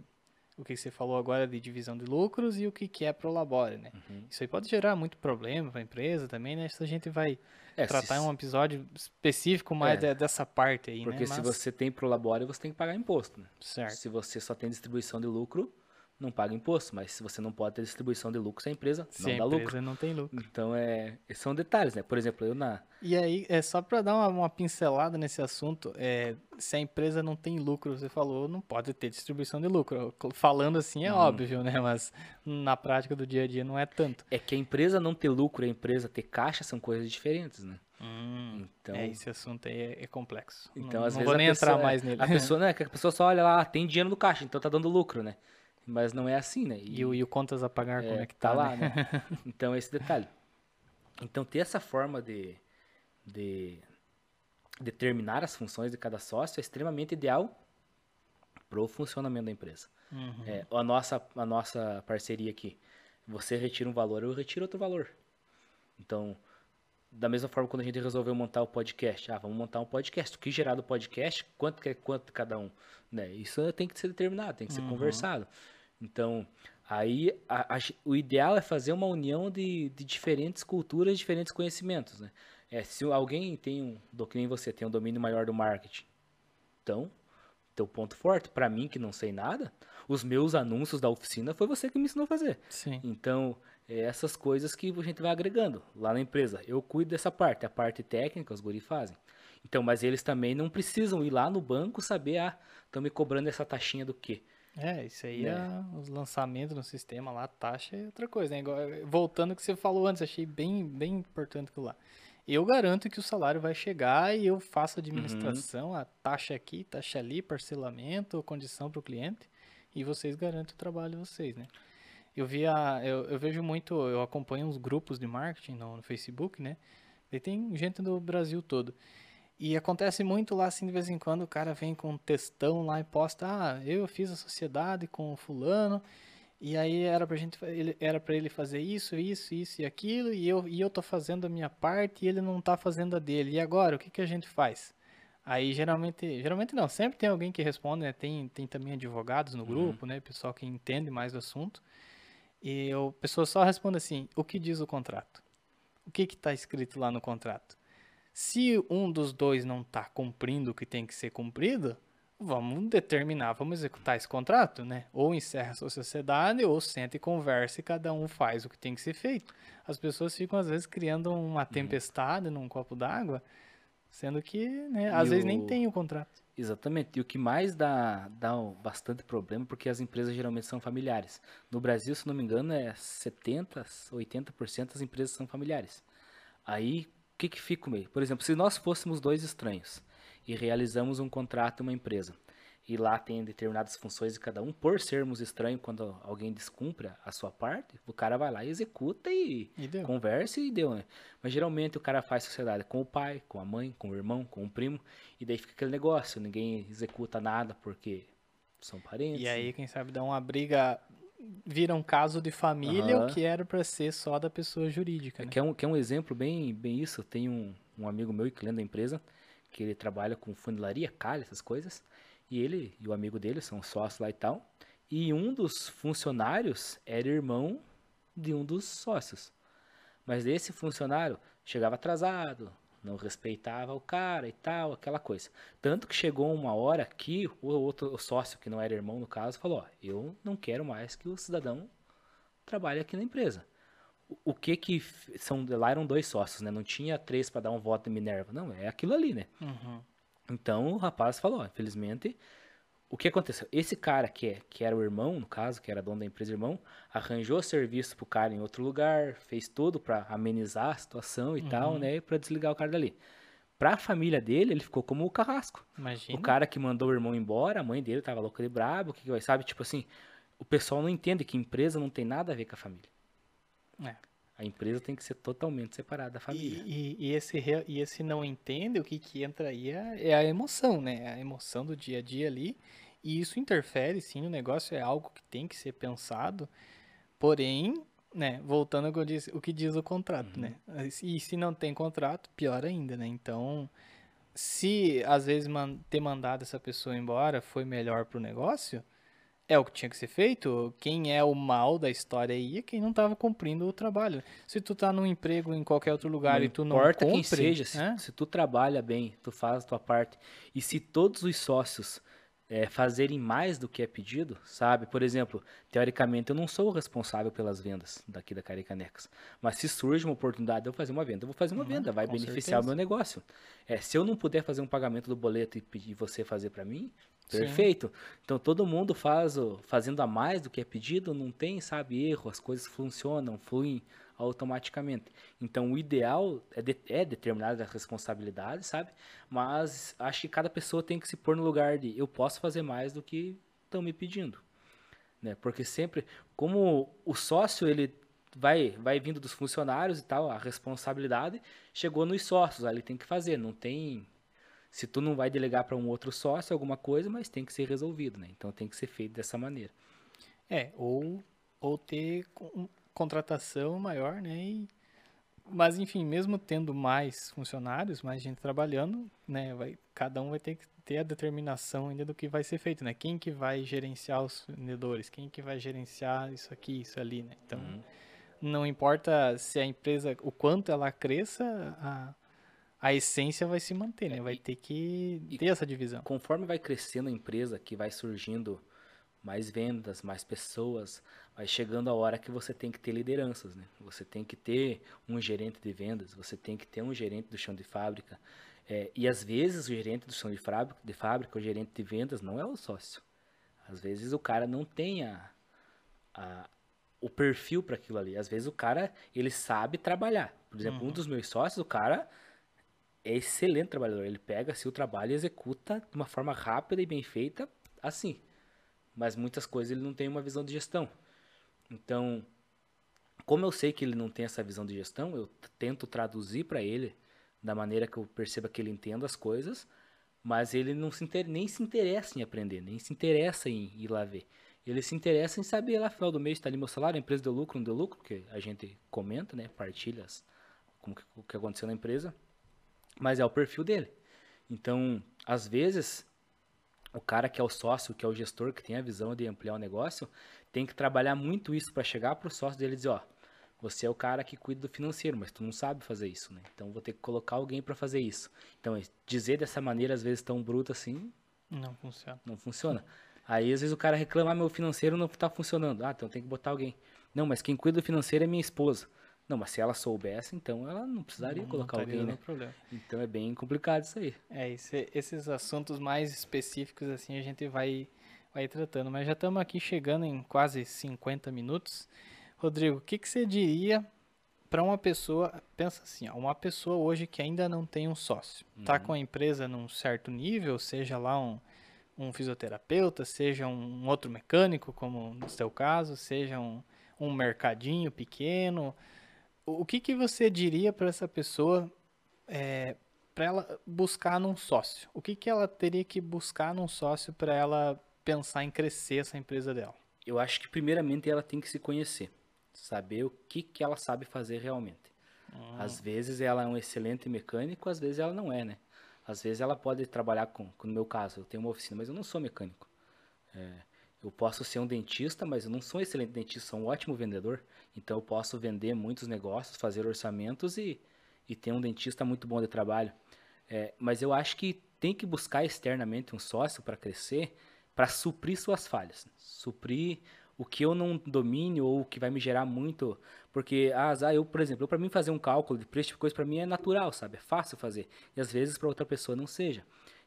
o que você falou agora de divisão de lucros e o que, que é Prolabore, né? Uhum. Isso aí pode gerar muito problema para a empresa também, né? Isso a gente vai é, tratar se... em um episódio específico mais é, dessa parte aí, Porque né? se você tem Prolabore, você tem que pagar imposto, né? Certo. Se você só tem distribuição de lucro, não paga imposto, mas se você não pode ter distribuição de lucro, se a empresa se não dá lucro. lucro. não tem lucro. Então, é, esses são detalhes, né? Por exemplo, eu na... E aí, é só para dar uma, uma, pincelada nesse assunto, é, se a empresa não tem lucro, você falou, não pode ter distribuição de lucro. Falando assim é hum. óbvio, né? Mas na prática do dia a dia não é tanto. É que a empresa não ter lucro e a empresa ter caixa são coisas diferentes, né? Hum, então, é, esse assunto aí é, é complexo. Então, não, às não vezes vou nem pessoa, entrar mais nele. A pessoa, né, que a pessoa só olha lá, ah, tem dinheiro no caixa, então tá dando lucro, né? Mas não é assim, né? E, e, o, e o contas a pagar, é, como é que tá, tá lá, né? né? Então, esse detalhe. Então, ter essa forma de, de determinar as funções de cada sócio é extremamente ideal para o funcionamento da empresa. Uhum. É, a, nossa, a nossa parceria aqui, você retira um valor, eu retiro outro valor. Então, da mesma forma quando a gente resolveu montar o podcast, ah, vamos montar um podcast, o que gerar do podcast, quanto que é quanto cada um, né? Isso tem que ser determinado, tem que ser uhum. conversado. Então, aí a, a, o ideal é fazer uma união de, de diferentes culturas, diferentes conhecimentos, né? É, se alguém tem um, que nem você, tem um domínio maior do marketing, então, teu ponto forte, para mim que não sei nada, os meus anúncios da oficina foi você que me ensinou a fazer. Sim. Então, é essas coisas que a gente vai agregando lá na empresa. Eu cuido dessa parte, a parte técnica os guri fazem. Então, mas eles também não precisam ir lá no banco saber, ah, estão me cobrando essa taxinha do quê? É, isso aí é. é os lançamentos no sistema lá, taxa é outra coisa, né? Voltando ao que você falou antes, achei bem, bem importante aquilo lá. Eu garanto que o salário vai chegar e eu faço a administração, uhum. a taxa aqui, taxa ali, parcelamento, condição para o cliente, e vocês garantem o trabalho de vocês, né? Eu via, eu, eu vejo muito, eu acompanho uns grupos de marketing no, no Facebook, né? E tem gente do Brasil todo. E acontece muito lá, assim, de vez em quando o cara vem com um textão lá e posta, ah, eu fiz a sociedade com o fulano, e aí era pra gente, ele, era pra ele fazer isso, isso, isso e aquilo, e eu, e eu tô fazendo a minha parte e ele não tá fazendo a dele. E agora, o que que a gente faz? Aí geralmente, geralmente não, sempre tem alguém que responde, né? Tem, tem também advogados no uhum. grupo, né? Pessoal que entende mais do assunto. E a pessoa só responde assim: o que diz o contrato? O que está escrito lá no contrato? Se um dos dois não está cumprindo o que tem que ser cumprido, vamos determinar, vamos executar esse contrato, né? Ou encerra a sociedade, ou senta e conversa e cada um faz o que tem que ser feito. As pessoas ficam, às vezes, criando uma uhum. tempestade num copo d'água, sendo que, né, às e vezes, o... nem tem o contrato. Exatamente. E o que mais dá, dá bastante problema, porque as empresas geralmente são familiares. No Brasil, se não me engano, é 70%, 80% das empresas são familiares. Aí, o que, que fica meio? Por exemplo, se nós fôssemos dois estranhos e realizamos um contrato em uma empresa, e lá tem determinadas funções de cada um, por sermos estranhos, quando alguém descumpra a sua parte, o cara vai lá e executa e, e conversa e deu, né? Mas geralmente o cara faz sociedade com o pai, com a mãe, com o irmão, com o primo, e daí fica aquele negócio, ninguém executa nada porque são parentes. E aí, quem sabe, dá uma briga, vira um caso de família, uhum. o que era para ser só da pessoa jurídica, né? Que é um, que é um exemplo bem, bem isso, tem um, um amigo meu, cliente da empresa, que ele trabalha com funilaria, calha, essas coisas, e ele e o amigo dele são sócios lá e tal. E um dos funcionários era irmão de um dos sócios. Mas esse funcionário chegava atrasado, não respeitava o cara e tal, aquela coisa. Tanto que chegou uma hora que o outro o sócio, que não era irmão no caso, falou: ó, eu não quero mais que o cidadão trabalhe aqui na empresa. O, o que que são lá eram dois sócios, né? Não tinha três para dar um voto de Minerva. Não, é aquilo ali, né? Uhum. Então o rapaz falou, infelizmente, o que aconteceu? Esse cara que, é, que era o irmão, no caso, que era dono da empresa irmão, arranjou serviço pro cara em outro lugar, fez tudo para amenizar a situação e uhum. tal, né, para desligar o cara dali. Pra família dele, ele ficou como o carrasco. Imagina. O cara que mandou o irmão embora, a mãe dele tava louca de brabo, que vai, sabe? Tipo assim, o pessoal não entende que empresa não tem nada a ver com a família. É. A empresa tem que ser totalmente separada da família. E, e, e esse, e esse não entende, o que, que entra aí é, é, a emoção, né? A emoção do dia a dia ali. E isso interfere, sim, o negócio é algo que tem que ser pensado. Porém, né, voltando ao que, disse, o que diz o contrato, né? uhum. né? E se não tem contrato, pior ainda, né? Então, se às vezes man ter mandado essa pessoa embora foi melhor pro negócio, é o que tinha que ser feito. Quem é o mal da história aí é quem não estava cumprindo o trabalho. Se tu tá num emprego em qualquer outro lugar não e tu não importa quem seja, se, se, tu trabalha bem, tu faz a tua parte e se todos os sócios é, fazerem mais do que é pedido, sabe? Por exemplo, teoricamente eu não sou o responsável pelas vendas daqui da Caricanecas, mas se surge uma oportunidade de eu fazer uma venda, eu vou fazer uma uhum, venda, vai beneficiar certeza. o meu negócio. É, se eu não puder fazer um pagamento do boleto e pedir você fazer para mim, perfeito. Sim. Então todo mundo faz fazendo a mais do que é pedido, não tem, sabe, erro, as coisas funcionam, fluem automaticamente. Então, o ideal é, de, é determinar as responsabilidades, sabe? Mas acho que cada pessoa tem que se pôr no lugar de eu posso fazer mais do que estão me pedindo. Né? Porque sempre, como o sócio, ele vai, vai vindo dos funcionários e tal, a responsabilidade chegou nos sócios, aí ele tem que fazer, não tem... Se tu não vai delegar para um outro sócio alguma coisa, mas tem que ser resolvido, né? Então tem que ser feito dessa maneira. É, ou, ou ter contratação maior, né? E, mas enfim, mesmo tendo mais funcionários, mais gente trabalhando, né? Vai, cada um vai ter que ter a determinação ainda do que vai ser feito, né? Quem que vai gerenciar os vendedores, quem que vai gerenciar isso aqui, isso ali, né? Então, uhum. não importa se a empresa, o quanto ela cresça, a, a essência vai se manter, né? Vai ter que ter essa divisão. Conforme vai crescendo a empresa, que vai surgindo mais vendas, mais pessoas, vai chegando a hora que você tem que ter lideranças, né? Você tem que ter um gerente de vendas, você tem que ter um gerente do chão de fábrica. É, e às vezes o gerente do chão de fábrica, de fábrica, o gerente de vendas não é o sócio. Às vezes o cara não tem a, a o perfil para aquilo ali. Às vezes o cara ele sabe trabalhar. Por exemplo, uhum. um dos meus sócios, o cara é excelente trabalhador. Ele pega seu trabalho e executa de uma forma rápida e bem feita, assim mas muitas coisas ele não tem uma visão de gestão. Então, como eu sei que ele não tem essa visão de gestão, eu tento traduzir para ele da maneira que eu perceba que ele entenda as coisas, mas ele não se nem se interessa em aprender, nem se interessa em ir lá ver. Ele se interessa em saber lá final do mês está ali meu salário, a empresa deu lucro, não deu lucro, porque a gente comenta, né, partilha as, como que, o que aconteceu na empresa, mas é o perfil dele. Então, às vezes, o cara que é o sócio, que é o gestor, que tem a visão de ampliar o negócio, tem que trabalhar muito isso para chegar para o sócio dele e dizer, ó, você é o cara que cuida do financeiro, mas tu não sabe fazer isso, né? Então vou ter que colocar alguém para fazer isso. Então dizer dessa maneira às vezes tão bruto assim, não funciona. Não funciona. Aí às vezes o cara reclama, ah, meu financeiro não está funcionando. Ah, então tem que botar alguém. Não, mas quem cuida do financeiro é minha esposa. Não, mas se ela soubesse, então ela não precisaria não, colocar não alguém, né? Problema. Então é bem complicado isso aí. É, esse, esses assuntos mais específicos, assim, a gente vai, vai tratando. Mas já estamos aqui chegando em quase 50 minutos. Rodrigo, o que, que você diria para uma pessoa, pensa assim, ó, uma pessoa hoje que ainda não tem um sócio, tá uhum. tá com a empresa num certo nível, seja lá um, um fisioterapeuta, seja um outro mecânico, como no seu caso, seja um, um mercadinho pequeno, o que, que você diria para essa pessoa é, para ela buscar num sócio? O que, que ela teria que buscar num sócio para ela pensar em crescer essa empresa dela? Eu acho que primeiramente ela tem que se conhecer, saber o que, que ela sabe fazer realmente. Hum. Às vezes ela é um excelente mecânico, às vezes ela não é, né? Às vezes ela pode trabalhar com, no meu caso, eu tenho uma oficina, mas eu não sou mecânico. É, eu posso ser um dentista, mas eu não sou um excelente dentista, sou um ótimo vendedor. Então eu posso vender muitos negócios, fazer orçamentos e, e ter um dentista muito bom de trabalho. É, mas eu acho que tem que buscar externamente um sócio para crescer, para suprir suas falhas, suprir o que eu não domine ou o que vai me gerar muito, porque ah, eu, por exemplo, para mim fazer um cálculo de preço de coisa para mim é natural, sabe? É fácil fazer. E às vezes para outra pessoa não seja.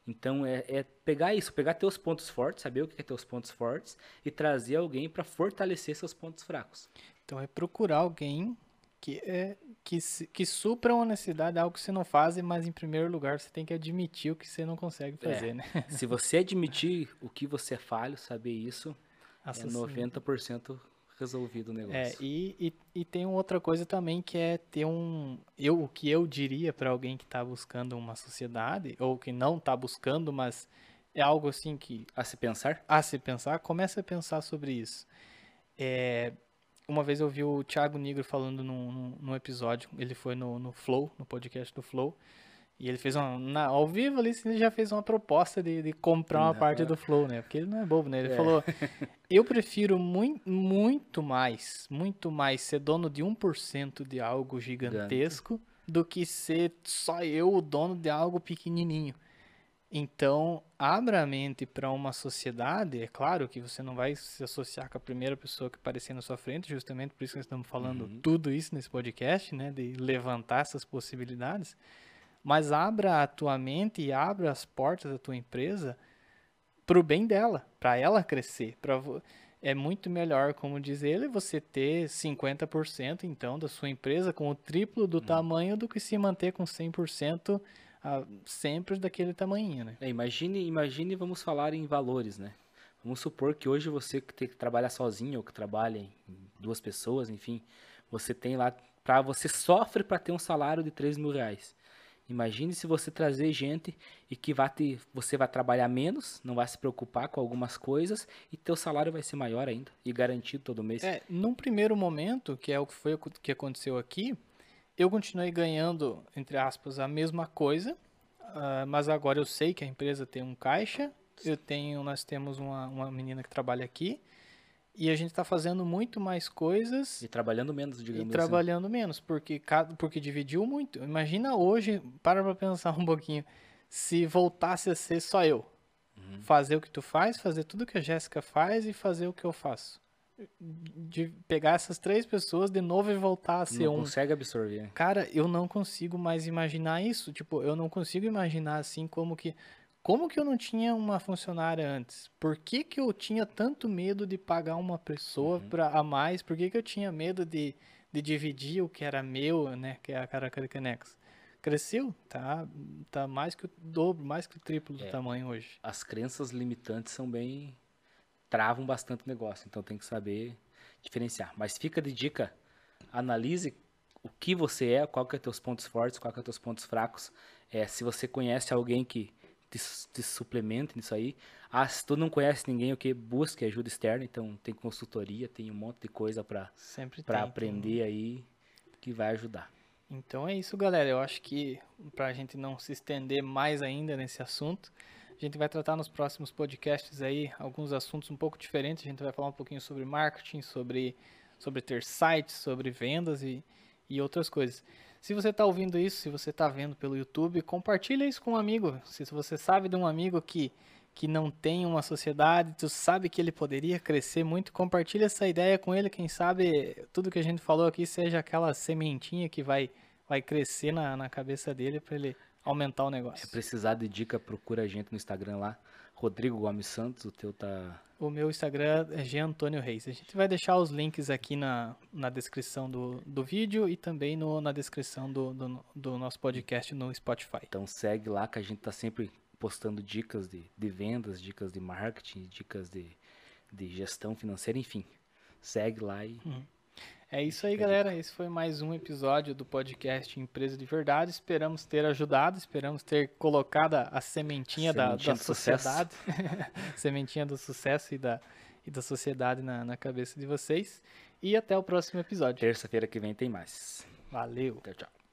Então é, é, pegar isso, pegar teus pontos fortes, saber o que é teus pontos fortes e trazer alguém para fortalecer seus pontos fracos. Então é procurar alguém que é que, que supra uma necessidade, algo que você não faz, mas em primeiro lugar você tem que admitir o que você não consegue é, fazer, é. né? Se você admitir o que você é falho, saber isso, Nossa, é 90% resolvido o negócio. É, e, e, e, tem outra coisa também que é ter um. Eu, o que eu diria para alguém que está buscando uma sociedade, ou que não está buscando, mas é algo assim que. A se pensar? A se pensar, comece a pensar sobre isso. É, uma vez eu vi o Thiago Negro falando num, num episódio, ele foi no, no Flow, no podcast do Flow, e ele fez uma. Na, ao vivo ali, ele já fez uma proposta de, de comprar uma não, parte do Flow, né? Porque ele não é bobo, né? Ele é. falou: Eu prefiro muito, muito mais, muito mais ser dono de 1% de algo gigantesco Gigante. do que ser só eu o dono de algo pequenininho. Então, abra a mente para uma sociedade. É claro que você não vai se associar com a primeira pessoa que aparecer na sua frente, justamente por isso que nós estamos falando uhum. tudo isso nesse podcast, né? De levantar essas possibilidades. Mas abra a tua mente e abra as portas da tua empresa para o bem dela, para ela crescer. Pra, é muito melhor, como diz ele, você ter 50% então da sua empresa com o triplo do uhum. tamanho do que se manter com 100% a, sempre daquele tamanho, né? É, imagine, imagine, vamos falar em valores, né? Vamos supor que hoje você que tem que trabalhar sozinho ou que trabalha em duas pessoas, enfim, você tem lá para você sofre para ter um salário de 3 mil reais. Imagine se você trazer gente e que vai ter, você vai trabalhar menos, não vai se preocupar com algumas coisas e teu salário vai ser maior ainda e garantido todo mês. É, num primeiro momento, que é o que foi o que aconteceu aqui, eu continuei ganhando, entre aspas, a mesma coisa, uh, mas agora eu sei que a empresa tem um caixa, eu tenho, nós temos uma, uma menina que trabalha aqui, e a gente está fazendo muito mais coisas. E trabalhando menos, digamos e assim. trabalhando menos, porque, porque dividiu muito. Imagina hoje, para pra pensar um pouquinho, se voltasse a ser só eu. Uhum. Fazer o que tu faz, fazer tudo que a Jéssica faz e fazer o que eu faço de pegar essas três pessoas de novo e voltar a ser não um. Não consegue absorver. Cara, eu não consigo mais imaginar isso. Tipo, eu não consigo imaginar assim como que. Como que eu não tinha uma funcionária antes? Por que, que eu tinha tanto medo de pagar uma pessoa uhum. pra, a mais? Por que, que eu tinha medo de, de dividir o que era meu, né? Que é a Caraca Canex? Cresceu, tá, tá mais que o dobro, mais que o triplo do é, tamanho hoje. As crenças limitantes são bem travam bastante o negócio. Então tem que saber diferenciar. Mas fica de dica, analise o que você é, qual que é teus pontos fortes, qual que é teus pontos fracos. É, se você conhece alguém que te, te suplementa nisso aí. Ah, se tu não conhece ninguém, o que busque ajuda externa, então tem consultoria, tem um monte de coisa para para aprender aí que vai ajudar. Então é isso, galera. Eu acho que para a gente não se estender mais ainda nesse assunto, a gente vai tratar nos próximos podcasts aí alguns assuntos um pouco diferentes. A gente vai falar um pouquinho sobre marketing, sobre, sobre ter sites, sobre vendas e, e outras coisas. Se você está ouvindo isso, se você está vendo pelo YouTube, compartilha isso com um amigo. Se você sabe de um amigo que, que não tem uma sociedade, tu sabe que ele poderia crescer muito, compartilha essa ideia com ele. Quem sabe tudo que a gente falou aqui seja aquela sementinha que vai, vai crescer na, na cabeça dele para ele aumentar o negócio. Se precisar de dica, procura a gente no Instagram lá. Rodrigo Gomes Santos, o teu tá. O meu Instagram é G Antônio Reis. A gente vai deixar os links aqui na, na descrição do, do vídeo e também no, na descrição do, do, do nosso podcast no Spotify. Então segue lá que a gente tá sempre postando dicas de, de vendas, dicas de marketing, dicas de, de gestão financeira, enfim. Segue lá e. Uhum. É isso aí, galera. Esse foi mais um episódio do podcast Empresa de Verdade. Esperamos ter ajudado, esperamos ter colocado a sementinha, da, da sociedade, sementinha do sucesso e da, e da sociedade na, na cabeça de vocês. E até o próximo episódio. Terça-feira que vem tem mais. Valeu. Tchau, tchau.